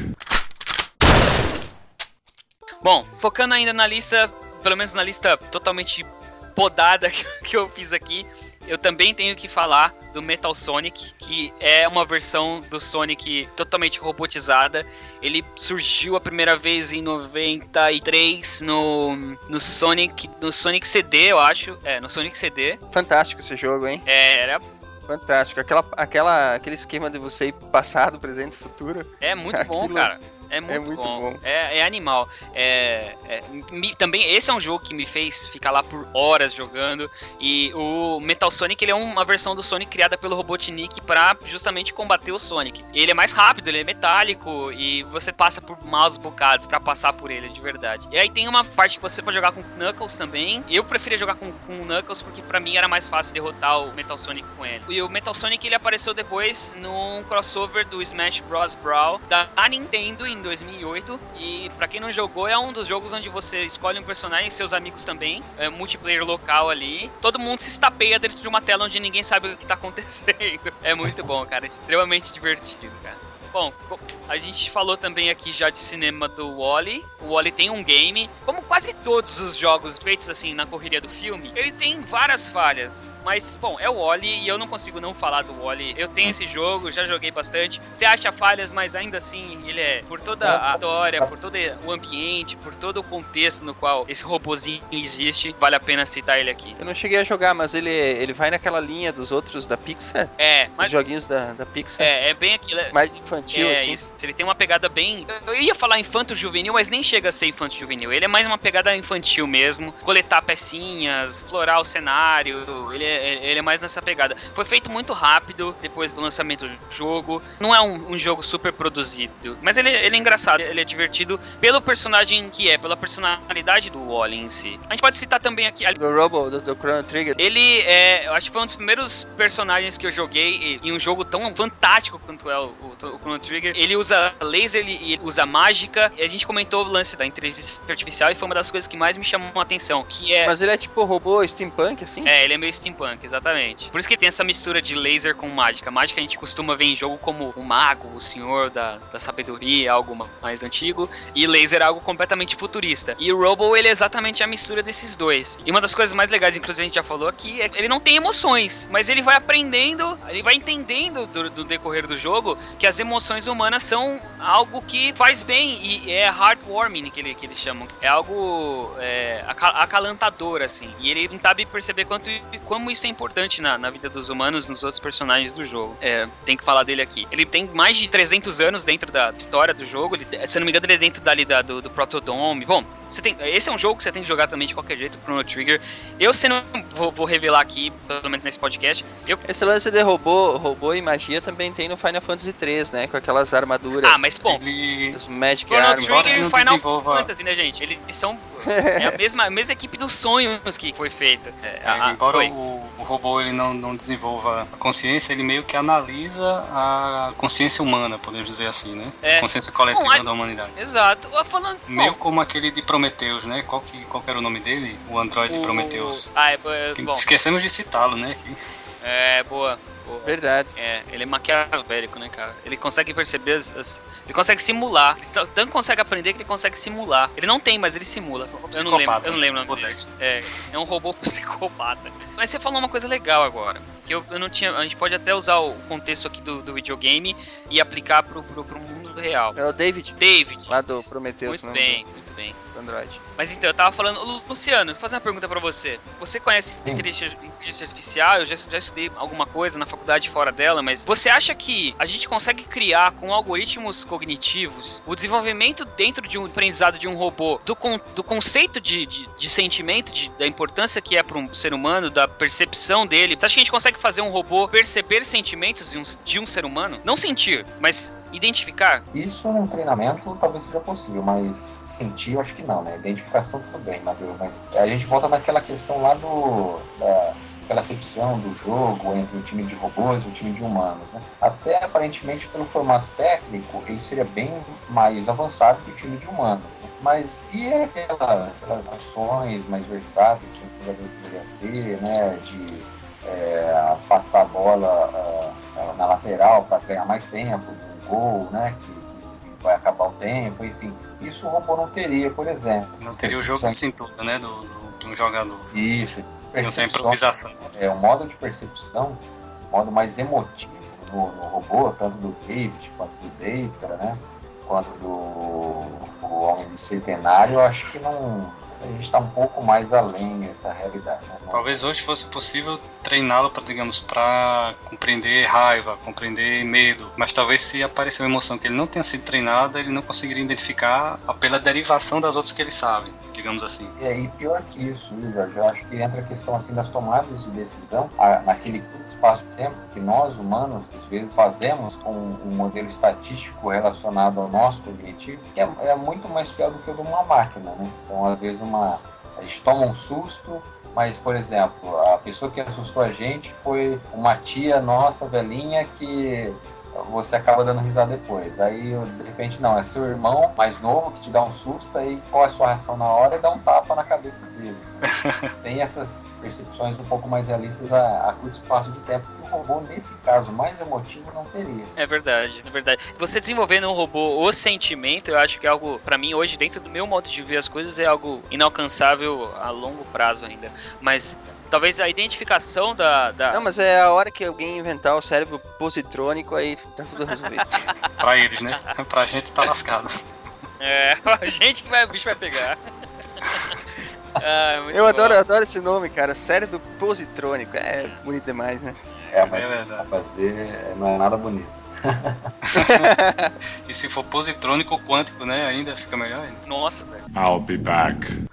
Bom, focando ainda na lista, pelo menos na lista totalmente podada que que eu fiz aqui, eu também tenho que falar do Metal Sonic, que é uma versão do Sonic totalmente robotizada. Ele surgiu a primeira vez em 93 no, no Sonic, no Sonic CD, eu acho. É, no Sonic CD. Fantástico esse jogo, hein? É, era, Fantástico. Aquela, aquela, aquele esquema de você ir passado, presente e futuro. é muito bom, Aquilo cara. É muito, muito bom. bom. É, é animal. É, é, me- também esse é um jogo que me fez ficar lá por horas jogando. E o Metal Sonic ele é uma versão do Sonic criada pelo Robotnik pra justamente combater o Sonic. Ele é mais rápido, ele é metálico e você passa por maus bocados pra passar por ele de verdade. E aí tem uma parte que você pode jogar com Knuckles também. Eu preferia jogar com, com Knuckles porque pra mim era mais fácil derrotar o Metal Sonic com ele. E o Metal Sonic ele apareceu depois num crossover do Smash Bros. Brawl da Nintendo em 2008. E pra quem não jogou, é um dos jogos onde você escolhe um personagem e seus amigos também. É multiplayer local ali. Todo mundo se estapeia dentro de uma tela onde ninguém sabe o que tá acontecendo. É muito bom, cara. Extremamente divertido, cara. Bom, a gente falou também aqui já de cinema do Wally. O Wally tem um game, como quase todos os jogos feitos assim na correria do filme, ele tem várias falhas. Mas, bom, é o Wally e eu não consigo não falar do Wally. Eu tenho esse jogo, já joguei bastante. Você acha falhas, mas ainda assim ele é por toda a história, por todo o ambiente, por todo o contexto no qual esse robozinho existe, vale a pena citar ele aqui. Eu não cheguei a jogar, mas ele, ele vai naquela linha dos outros da Pixar. É, Os mas joguinhos da, da Pixar. é, é bem aquilo. é- Mais infantil, é, assim. isso. Ele tem uma pegada bem. Eu ia falar infanto-juvenil, mas nem chega a ser infanto-juvenil. Ele é mais uma pegada infantil mesmo. Coletar pecinhas, explorar o cenário. Ele é, ele é mais nessa pegada. Foi feito muito rápido depois do lançamento do jogo. Não é um, um jogo super produzido. Mas ele, ele é engraçado, ele é divertido pelo personagem que é, pela personalidade do Wally em si. A gente pode citar também aqui. Do Robo, do, do Chrono Trigger. Ele é, eu acho que foi um dos primeiros personagens que eu joguei em um jogo tão fantástico quanto é o, o, o Chrono Trigger. Ele usa laser, ele, usa mágica. E a gente comentou o lance da inteligência artificial e foi uma das coisas que mais me chamou a atenção. Que é. Mas ele é tipo robô steampunk, assim? É, ele é meio steampunk, exatamente. Por isso que tem essa mistura de laser com mágica. Mágica a gente costuma ver em jogo como o mago, o senhor da, da sabedoria, algo ma- mais antigo. E laser é algo completamente futurista. E o Robo, ele é exatamente a mistura desses dois. E uma das coisas mais legais, inclusive a gente já falou aqui, é que ele não tem emoções. Mas ele vai aprendendo, ele vai entendendo do, do decorrer do jogo que as emoções humanas são algo que faz bem e é heartwarming que, ele, que eles chamam. É algo é, aca- acalantador, assim. E ele não sabe perceber quanto, como isso é importante na, na vida dos humanos, nos outros personagens do jogo. É, tem que falar dele aqui. Ele tem mais de 300 anos dentro da história do jogo. Ele, se não me engano, ele é dentro dali da, do, do Protodome. Bom, você tem, esse é um jogo que você tem que jogar também de qualquer jeito, Chrono Trigger. Eu, se não vou, vou revelar aqui, pelo menos nesse podcast, eu Esse lance de robô, robô e magia também tem no Final Fantasy 3, né? Com aquelas armaduras. Ah, mas bom, Ele. Os Magic Chrono Arms. embora Trigger e não Final desenvolva- Fantasy, né, gente? Eles são. É a mesma, a mesma equipe dos sonhos que foi feita. É, É, a- a- embora foi. o, o robô ele não, não desenvolva a consciência, ele meio que analisa a consciência humana, podemos dizer assim, né? É. Consciência coletiva Bom, da humanidade. Exato. Eu Falando. Meio bom, como aquele de Prometheus, né? Qual, que, qual que era o nome dele? O Android o- Prometheus. Ah, é, é, bom. Esquecemos de citá-lo, né? aqui. É, boa. Verdade. É, ele é maquiavélico, né, cara? Ele consegue perceber as. as- ele consegue simular. Ele t- tanto consegue aprender que ele consegue simular. Ele não tem, mas ele simula. Eu não lembro, eu não lembro o nome dele. É, é um robô psicopata. Mas você falou uma coisa legal agora. Que eu, eu não tinha. A gente pode até usar o contexto aqui do, do videogame e aplicar pro, pro, pro mundo real. É o David, David. lá do Prometheus. Muito não, bem, muito bem. Do Android. Mas então, eu tava falando, Lu- Luciano, vou fazer uma pergunta pra você. Você conhece Sim. inteligência artificial? Eu já, já estudei alguma coisa na faculdade fora dela, mas você acha que a gente consegue criar com algoritmos cognitivos o desenvolvimento dentro de um aprendizado de um robô do, con- do conceito de, de, de sentimento, de- da importância que é para um ser humano, da percepção dele? Você acha que a gente consegue fazer um robô perceber sentimentos de um, de um ser humano? Não sentir, mas identificar? Isso num treinamento talvez seja possível, mas sentir eu acho que não, né? Identificação tudo bem, mas, mas a gente volta naquela questão lá do. Da, aquela acepção do jogo entre o time de robôs e o time de humanos. Né? Até aparentemente pelo formato técnico ele seria bem mais avançado que o time de humanos. né? Mas e aquela, aquelas ações mais versáteis que o jogador poderia ter, né? De é, passar a bola ah, na lateral para ganhar mais tempo, um gol, né? Que vai acabar o tempo, enfim. Isso o robô não teria, por exemplo. Não teria o jogo de cintura, né? Do, do, de um jogador. Isso. Não improvisação. É um modo de percepção, um modo mais emotivo no, no robô, tanto do David quanto do Data, né? Quanto do o Homem de Centenário, eu acho que não. A gente está um pouco mais além dessa realidade. Né? Talvez hoje fosse possível treiná-lo para, digamos, para compreender raiva, compreender medo. Mas talvez se aparecer uma emoção que ele não tenha sido treinado, ele não conseguiria identificar pela derivação das outras que ele sabe, digamos assim. E aí, pior que isso, Jorge? Eu acho que entra a questão assim das tomadas de decisão, a- naquele curto espaço de tempo que nós, humanos, às vezes fazemos com um modelo estatístico relacionado ao nosso cognitivo, que é, é muito mais pior do que o de uma máquina, né? Então, às vezes, uma, a gente toma um susto, mas, por exemplo, a pessoa que assustou a gente foi uma tia nossa, velhinha, que você acaba dando risada depois. Aí, de repente, não, é seu irmão mais novo que te dá um susto, aí qual é a sua reação na hora e dá um tapa na cabeça dele. Tem essas percepções um pouco mais realistas a, a curto espaço de tempo que o robô, nesse caso, mais emotivo, não teria. É verdade, é verdade. Você desenvolvendo um robô o sentimento, eu acho que é algo, pra mim, hoje, dentro do meu modo de ver as coisas, é algo inalcançável a longo prazo ainda. Mas talvez a identificação da. da... Não, mas é a hora que alguém inventar o cérebro positrônico, aí tá tudo resolvido. Pra eles, né? Pra gente tá lascado. É, a gente que vai, o bicho vai pegar. Ah, muito Eu bom. adoro, adoro esse nome, cara. Cérebro positrônico. É bonito demais, né? É, mas É pra verdade. fazer não é nada bonito. E se for positrônico ou quântico, né? Ainda fica melhor ainda. Nossa, velho. I'll be back.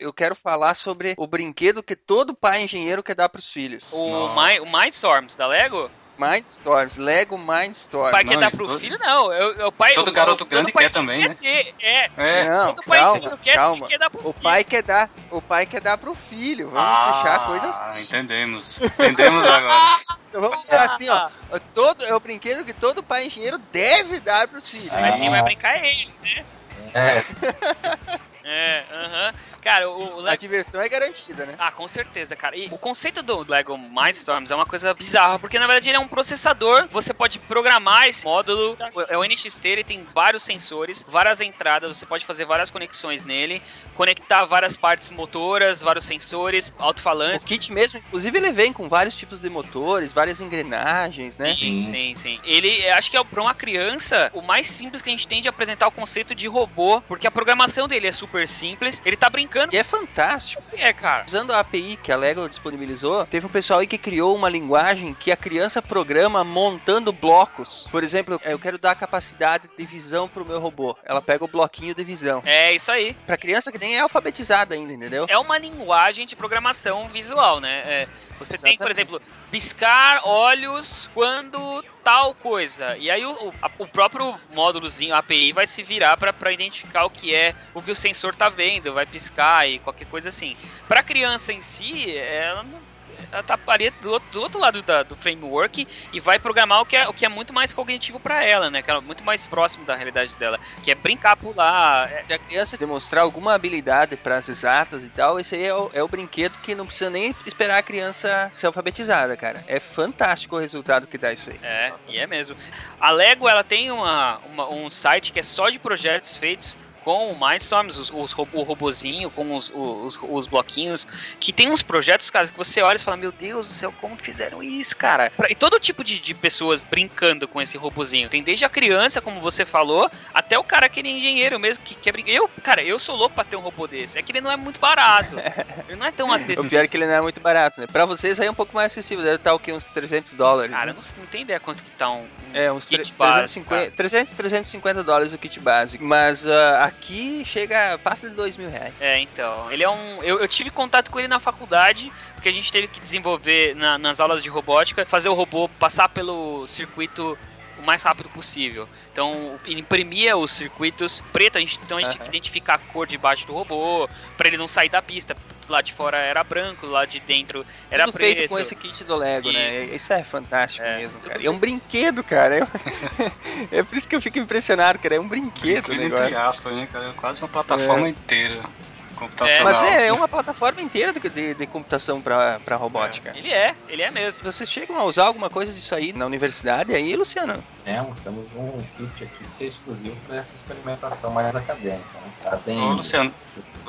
Eu quero falar sobre o brinquedo que todo pai engenheiro quer dar pros filhos. O. Mind, o Mindstorms da Lego? Mindstorms, Lego Mindstorms. O pai quer não, dar pro todo- filho, não. O- é o pai, Todo o- garoto todo grande pai quer também, né? ter, É, É. Não, todo pai calma, quer, calma. quer dar pro O filho. pai quer dar, o pai quer dar pro filho. Vamos Ah, fechar a coisa assim. entendemos. Entendemos agora. Então vamos botar assim, ó. Todo, é o brinquedo que todo pai engenheiro deve dar pros filhos. Mas quem vai brincar é ele, né? É, É, aham. Cara, o, o A diversão é garantida, né? Ah, com certeza, cara. E o conceito do Lego Mindstorms é uma coisa bizarra, porque na verdade ele é um processador, você pode programar esse módulo. É o NXT, ele tem vários sensores, várias entradas, você pode fazer várias conexões nele, conectar várias partes motoras, vários sensores, O alto-falantes. kit mesmo, inclusive, ele vem com vários tipos de motores, várias engrenagens, né? Sim, sim, sim. Ele, eu acho que é pra uma criança o mais simples que a gente tem de apresentar o conceito de robô, porque a programação dele é super simples. Ele tá brincando. E é fantástico. Assim é, cara. Usando a API que a Lego disponibilizou, teve um pessoal aí que criou uma linguagem que a criança programa montando blocos. Por exemplo, eu quero dar capacidade de visão pro meu robô. Ela pega o bloquinho de visão. É isso aí. Pra criança que nem é alfabetizada ainda, entendeu? É uma linguagem de programação visual, né? É, você tem, por Exatamente. exemplo, piscar olhos quando tal coisa. E aí o, o, próprio módulozinho, API, vai se virar pra identificar o que é, o que o sensor tá vendo, vai piscar e qualquer coisa assim. Pra criança em si, ela não ela tá ali do, outro- do outro lado da- do framework e vai programar o que é, o que é muito mais cognitivo pra ela, né? Que é muito mais próximo da realidade dela, que é brincar, pular. é- Se a criança demonstrar alguma habilidade para as exatas e tal, esse aí é o, é o brinquedo que não precisa nem esperar a criança ser alfabetizada, cara. É fantástico o resultado que dá isso aí. É, e é mesmo. A Lego ela tem uma, uma- um site que é só de projetos feitos com o Mindstorms, os, os, o robozinho, com os, os, os bloquinhos, que tem uns projetos, cara, que você olha e fala, meu Deus do céu, como que fizeram isso, cara? E todo tipo de, de pessoas brincando com esse robozinho. Tem desde a criança, como você falou, até o cara aquele engenheiro mesmo que quer brincar. Eu, cara, eu sou louco pra ter um robô desse. É que ele não é muito barato. ele não é tão O acessível. pior é que ele não é muito barato, né? Pra vocês aí é um pouco mais acessível, deve estar o que? Uns 300 dólares. Cara, né? não, não tem ideia quanto que tá um, um É, uns kit básico, 350, 300, 350 dólares o kit básico. Mas ah, aqui chega, passa de 2 mil reais. É, então. Ele é um. Eu, eu tive contato com ele na faculdade, porque a gente teve que desenvolver na- nas aulas de robótica, fazer o robô passar pelo circuito o mais rápido possível. Então, imprimia os circuitos preto, a gente, então a gente tinha que identificar a cor de baixo do robô, pra ele não sair da pista. Lado de fora era branco, lado de dentro era Tudo preto. feito com esse kit do Lego, né? Isso. Isso é fantástico É. mesmo, cara. E é um brinquedo, cara. Eu- é por isso que eu fico impressionado, cara. É um brinquedo o Brinquedo entre negócio. aspas, né, cara? Quase uma plataforma inteira Mas computacional. é, é uma plataforma inteira de, de, de computação pra, pra robótica. Ele é, ele é mesmo. Vocês chegam a usar alguma coisa disso aí na universidade aí, Luciano? temos, temos um kit aqui que é exclusivo para essa experimentação mais acadêmica. Né? Tem, Ô, Luciano,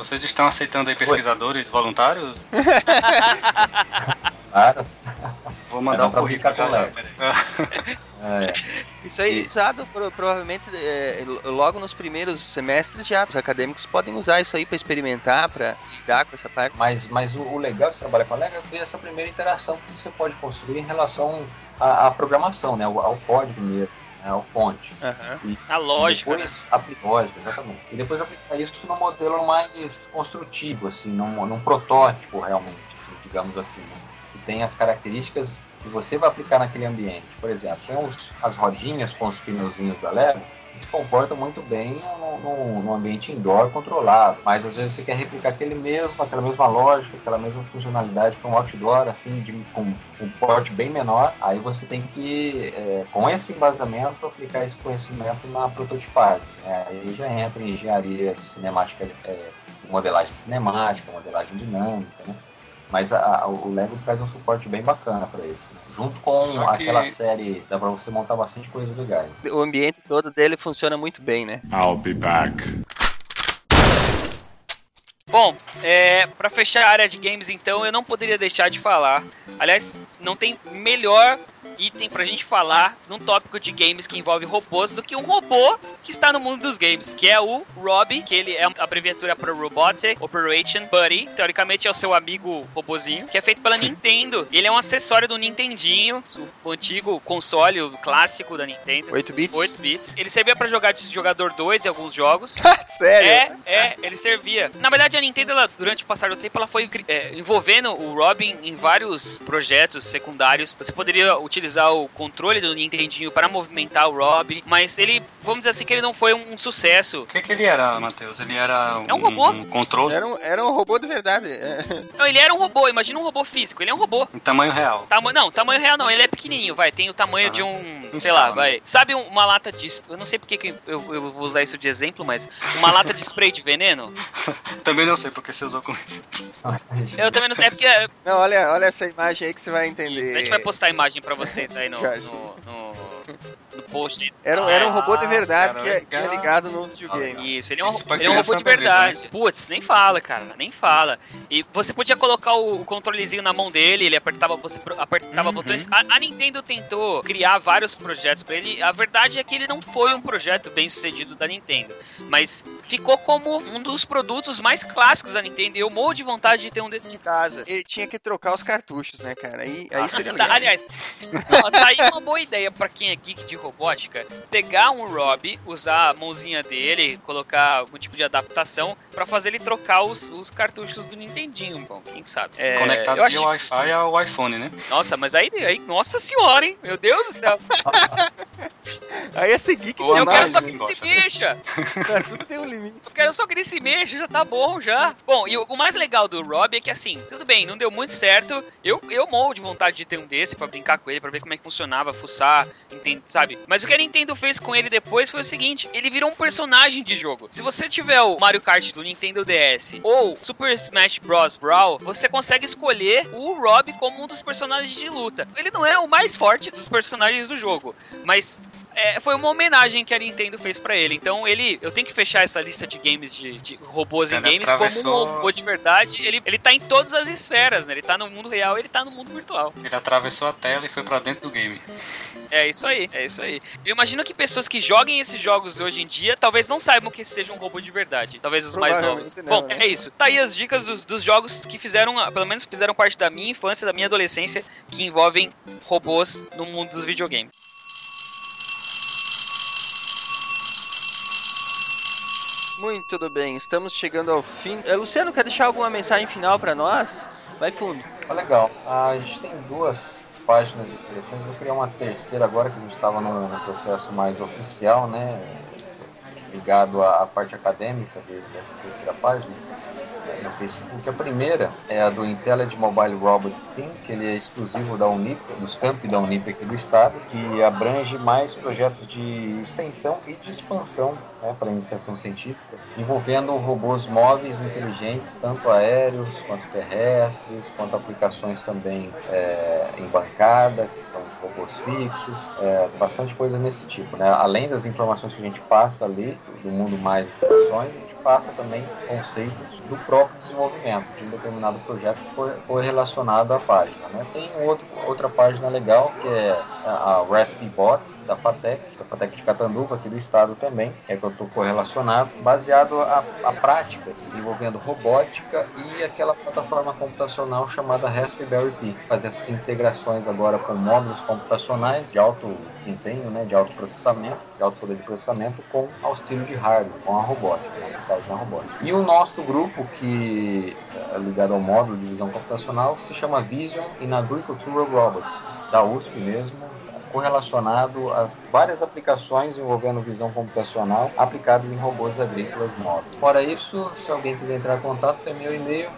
vocês estão aceitando aí pesquisadores voluntários? Claro, Vou mandar É, um currículo com peraí. é, Isso aí é Isso. usado pro- provavelmente é, logo nos primeiros semestres já. Os acadêmicos podem usar isso aí pra experimentar, pra lidar com essa parte. Mas, mas o, o legal de trabalhar com a Lego é ver essa primeira interação que você pode construir em relação à, à programação, né? ao, ao código mesmo, né? ao fonte. Aham. A lógica, e né? depois, apli- lógica, exatamente. E depois aplicar isso num modelo mais construtivo, assim, num, num protótipo realmente, assim, digamos assim, né? que tem as características que você vai aplicar naquele ambiente. Por exemplo, tem os- as rodinhas com os pneuzinhos da Lego, se comportam muito bem no, ambiente indoor controlado, mas às vezes você quer replicar aquele mesmo, aquela mesma lógica, aquela mesma funcionalidade para um outdoor, assim, de, com um porte bem menor, aí você tem que, é, com esse embasamento, aplicar esse conhecimento na prototipagem. né? Aí já entra em engenharia cinemática, é, modelagem cinemática, modelagem dinâmica, né? Mas a- a- o Lego traz um suporte bem bacana para isso. Junto com Só que- aquela série, dá para você montar bastante coisa legais. O ambiente todo dele funciona muito bem, né? I'll be back. Bom, é, para fechar a área de games, então, eu não poderia deixar de falar. Aliás, não tem melhor item pra gente falar num tópico de games que envolve robôs do que um robô que está no mundo dos games, que é o Robbie, que ele é uma abreviatura para Robotic Operation Buddy. Teoricamente é o seu amigo robozinho, que é feito pela Sim. Nintendo. Ele é um acessório do Nintendinho, o antigo console o clássico da Nintendo. 8 bits? 8 bits. Ele servia pra jogar de jogador 2 em alguns jogos. Sério? É, é, ele servia. Na verdade, a Nintendo, ela, durante o passar do tempo, ela foi é, envolvendo o Robin em vários projetos secundários. Você poderia utilizar o controle do Nintendinho para movimentar o Rob, mas ele, vamos dizer assim, que ele não foi um, um sucesso. O que, que ele era, Matheus? Ele era um, É um robô. um controle Era um, era um robô de verdade. É. Não, ele era um robô, imagina um robô físico, ele é um robô. em tamanho real. Tama não, tamanho real não, ele é pequenininho, vai, tem o tamanho Ah, de um, sei lá, escala, vai. Sabe um- uma lata de, eu não sei porque que eu, eu vou usar isso de exemplo, mas uma lata de spray de veneno? Também não sei porque você usou como isso. Eu também não sei, é porque Não, olha, olha essa imagem aí que você vai entender. isso, a gente vai postar a imagem pra vocês aí no, no, no, no post. Era, um- era um robô de Ah, verdade cara, que, é, que é ligado no videogame. Isso, ele é um, ele é um criança robô de é beleza, verdade. Putz, nem fala, cara, nem fala. E você podia colocar o, o controlezinho na mão dele, ele apertava, você apertava Uhum. botões. A, a Nintendo tentou criar vários projetos pra ele. A verdade é que ele não foi um projeto bem sucedido da Nintendo, mas ficou como um dos produtos mais clássicos da Nintendo. E eu morro de vontade de ter um desses em casa. Ele tinha que trocar os cartuchos, né, cara? Aí, aí seria Tá, legal. aliás, tá aí uma boa ideia pra quem é geek de robótica, pegar um Rob, usar a mãozinha dele, colocar algum tipo de adaptação pra fazer ele trocar os, os cartuchos do Nintendinho, bom, quem sabe. É, Conectado via Wi-Fi ao iPhone, né? Nossa, mas aí, aí, nossa senhora, hein? Meu Deus do céu. Aí esse geek Boa eu quero só que ele se mexa. tudo tem um limite. Eu quero só que ele se mexa, já tá bom já. Bom, e o, o mais legal do Rob é que assim, tudo bem, não deu muito certo. Eu, eu morro de vontade de ter um desse pra brincar com ele, pra ver como é que funcionava, fuçar, entende, sabe? Mas o que a Nintendo fez com ele depois foi o seguinte: ele virou um personagem de jogo. Se você tiver o Mario Kart do Nintendo DS ou Super Smash Bros. Brawl, você consegue escolher o Rob como um dos personagens de luta. Ele não é o mais forte dos personagens do jogo, mas é, foi uma homenagem que a Nintendo fez pra ele. Então ele, eu tenho que fechar essa lista de games de, de robôs em Ele games como um atravessou- robô de verdade. Ele, ele tá em todas as esferas, né? Ele tá no mundo real, ele tá no mundo virtual. Ele atravessou a tela e foi pra dentro do game. É isso aí, é isso aí. Eu imagino que pessoas que joguem esses jogos hoje em dia talvez não saibam que esse seja um robô de verdade. Talvez os mais novos. Não, Bom, né? é isso. Tá aí as dicas dos, dos jogos que fizeram, pelo menos fizeram parte da minha infância, da minha adolescência, que envolvem robôs no mundo dos videogames. Muito bem, estamos chegando ao fim. Eh, Luciano, quer deixar alguma mensagem final pra nós? Vai fundo. Tá legal. A gente tem duas páginas interessantes. Eu criar uma terceira agora, que a gente estava no, no processo mais oficial, né? Ligado à, parte acadêmica de- dessa terceira página no Facebook. A primeira é a do Intelligent Mobile Robots Team, que ele é exclusivo da Unip, dos campi da Unip aqui do estado, que abrange mais projetos de extensão e de expansão né, para iniciação científica, envolvendo robôs móveis inteligentes, tanto aéreos quanto terrestres, quanto aplicações também é, em bancada, que são robôs fixos, é, bastante coisa nesse tipo. Né? Além das informações que a gente passa ali, do mundo mais gente passa também conceitos do próprio desenvolvimento de um determinado projeto que foi, foi relacionado à página. Né? Tem outro, outra página legal que é a, Bot da FATEC, da FATEC de Catanduva, aqui do estado também, é que eu estou correlacionado, baseado a, a práticas envolvendo robótica e aquela plataforma computacional chamada Raspberry Pi. Fazer essas integrações agora com módulos computacionais de alto desempenho, né, de alto processamento, de alto poder de processamento, com auxílio de hardware, com a robótica, estágio na robótica. E o nosso grupo, que é ligado ao módulo de visão computacional, se chama Vision in Agricultural Robots, da USP mesmo, correlacionado a várias aplicações envolvendo visão computacional aplicadas em robôs agrícolas móveis. Fora isso, se alguém quiser entrar em contato, tem meu e-mail,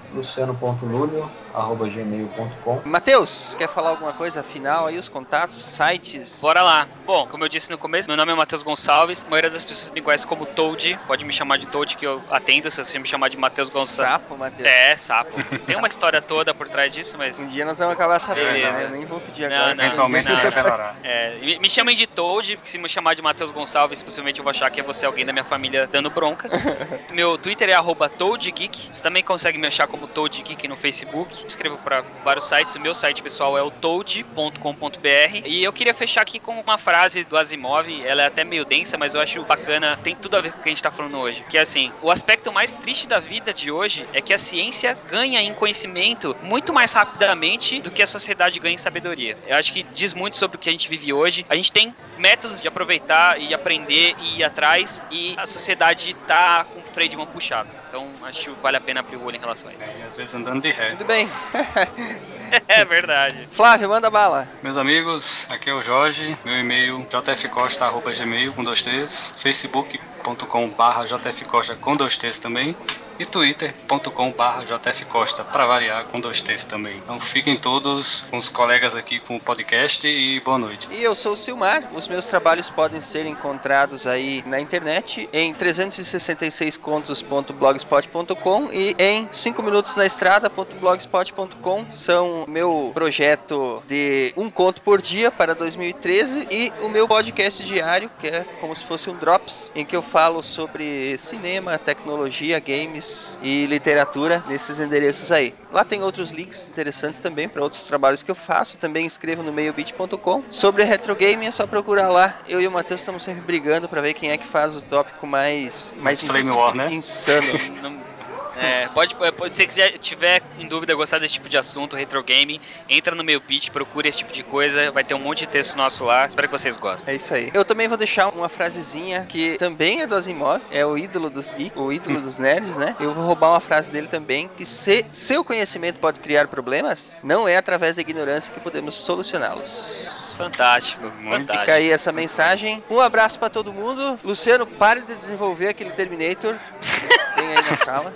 luciano.lulio.gmail.com Matheus, quer falar alguma coisa final aí, os contatos, sites? Bora lá. Bom, como eu disse no começo, meu nome é Matheus Gonçalves. A maioria das pessoas me conhece como Toad. Pode me chamar de Toad, que eu atendo. Se você me chamar de Matheus Gonçalves. Sapo, Matheus. É, sapo. Tem uma história toda por trás disso, mas. Um dia nós vamos acabar sabendo, Beleza. né? Eu nem vou pedir Não, agora. não, Eventualmente não. revelará. É, me, me chamem de Toad, porque se me chamar de Matheus Gonçalves, possivelmente eu vou achar que é você alguém da minha família dando bronca. Meu Twitter é arroba ToadGeek. Você também consegue me achar como Toad Geek no Facebook. Escrevo para vários sites. O meu site pessoal é o toad.com.br. E eu queria fechar aqui com uma frase do Asimov. Ela é até meio densa, mas eu acho bacana. Tem tudo a ver com o que a gente tá falando hoje. Que é assim: o aspecto mais triste da vida de hoje é que a ciência ganha em conhecimento muito mais rapidamente do que a sociedade ganha em sabedoria. Eu acho que diz muito sobre o que a gente vive hoje. A gente tem métodos de aproveitar e aprender e ir atrás, e a sociedade tá com freio de mão puxado. Então acho que vale a pena abrir o olho em relação a isso. E às vezes andando de ré. Muito bem. É verdade. Flávio, manda bala. Meus amigos, aqui é o Jorge, meu e-mail jfcosta.gmail com dois T's, facebook.com barra jfcosta com dois T's também e twitter.com barra jfcosta para variar com dois T's também. Então fiquem todos com os colegas aqui com o podcast e boa noite. E eu sou o Silmar. Os meus trabalhos podem ser encontrados aí na internet em 366contos.blogspot.com e em 5 minutos na estrada.blogspot.com. São meu projeto de um conto por dia para 2013 e o meu podcast diário, que é como se fosse um drops, em que eu falo sobre cinema, tecnologia, games e literatura nesses endereços aí. Lá tem outros links interessantes também para outros trabalhos que eu faço. Também escrevo no meiobit.com. Sobre retro game é só procurar lá. Eu e o Matheus estamos sempre brigando para ver quem é que faz o tópico mais mais Flame War, né? insano. Não- é, pode, se você quiser, tiver em dúvida, gostar desse tipo de assunto, retro game, entra no meu pitch, procure esse tipo de coisa, vai ter um monte de texto nosso lá, espero que vocês gostem. É isso aí. Eu também vou deixar uma frasezinha que também é do Asimov, é o ídolo dos o ídolo dos nerds, né? Eu vou roubar uma frase dele também, que se seu conhecimento pode criar problemas, não é através da ignorância que podemos solucioná-los. Fantástico, Fica fantástico. aí essa mensagem. Um abraço pra todo mundo. Luciano, pare de desenvolver aquele Terminator. Tem aí na sala.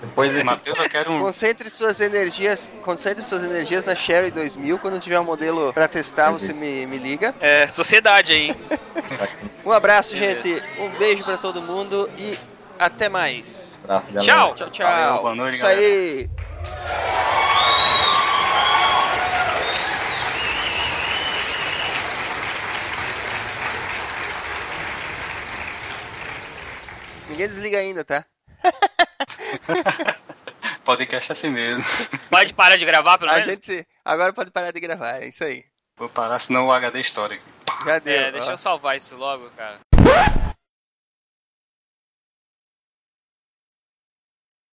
Depois desse Matheus, eu quero um. Concentre suas energias, concentre suas energias na Sherry 2000. Quando tiver um modelo pra testar, você me, me liga. É, sociedade aí, hein? Um abraço, Beleza. gente. Um beijo pra todo mundo e até mais. abraço, galera. Tchau! Tchau, tchau. Valeu, boa noite, Isso aí. Ninguém desliga ainda, tá? Podcast é assim mesmo. Pode parar de gravar, pelo A menos? gente agora pode parar de gravar, é isso aí. Vou parar, senão o HD. Já deu. É, deixa eu salvar isso logo, cara.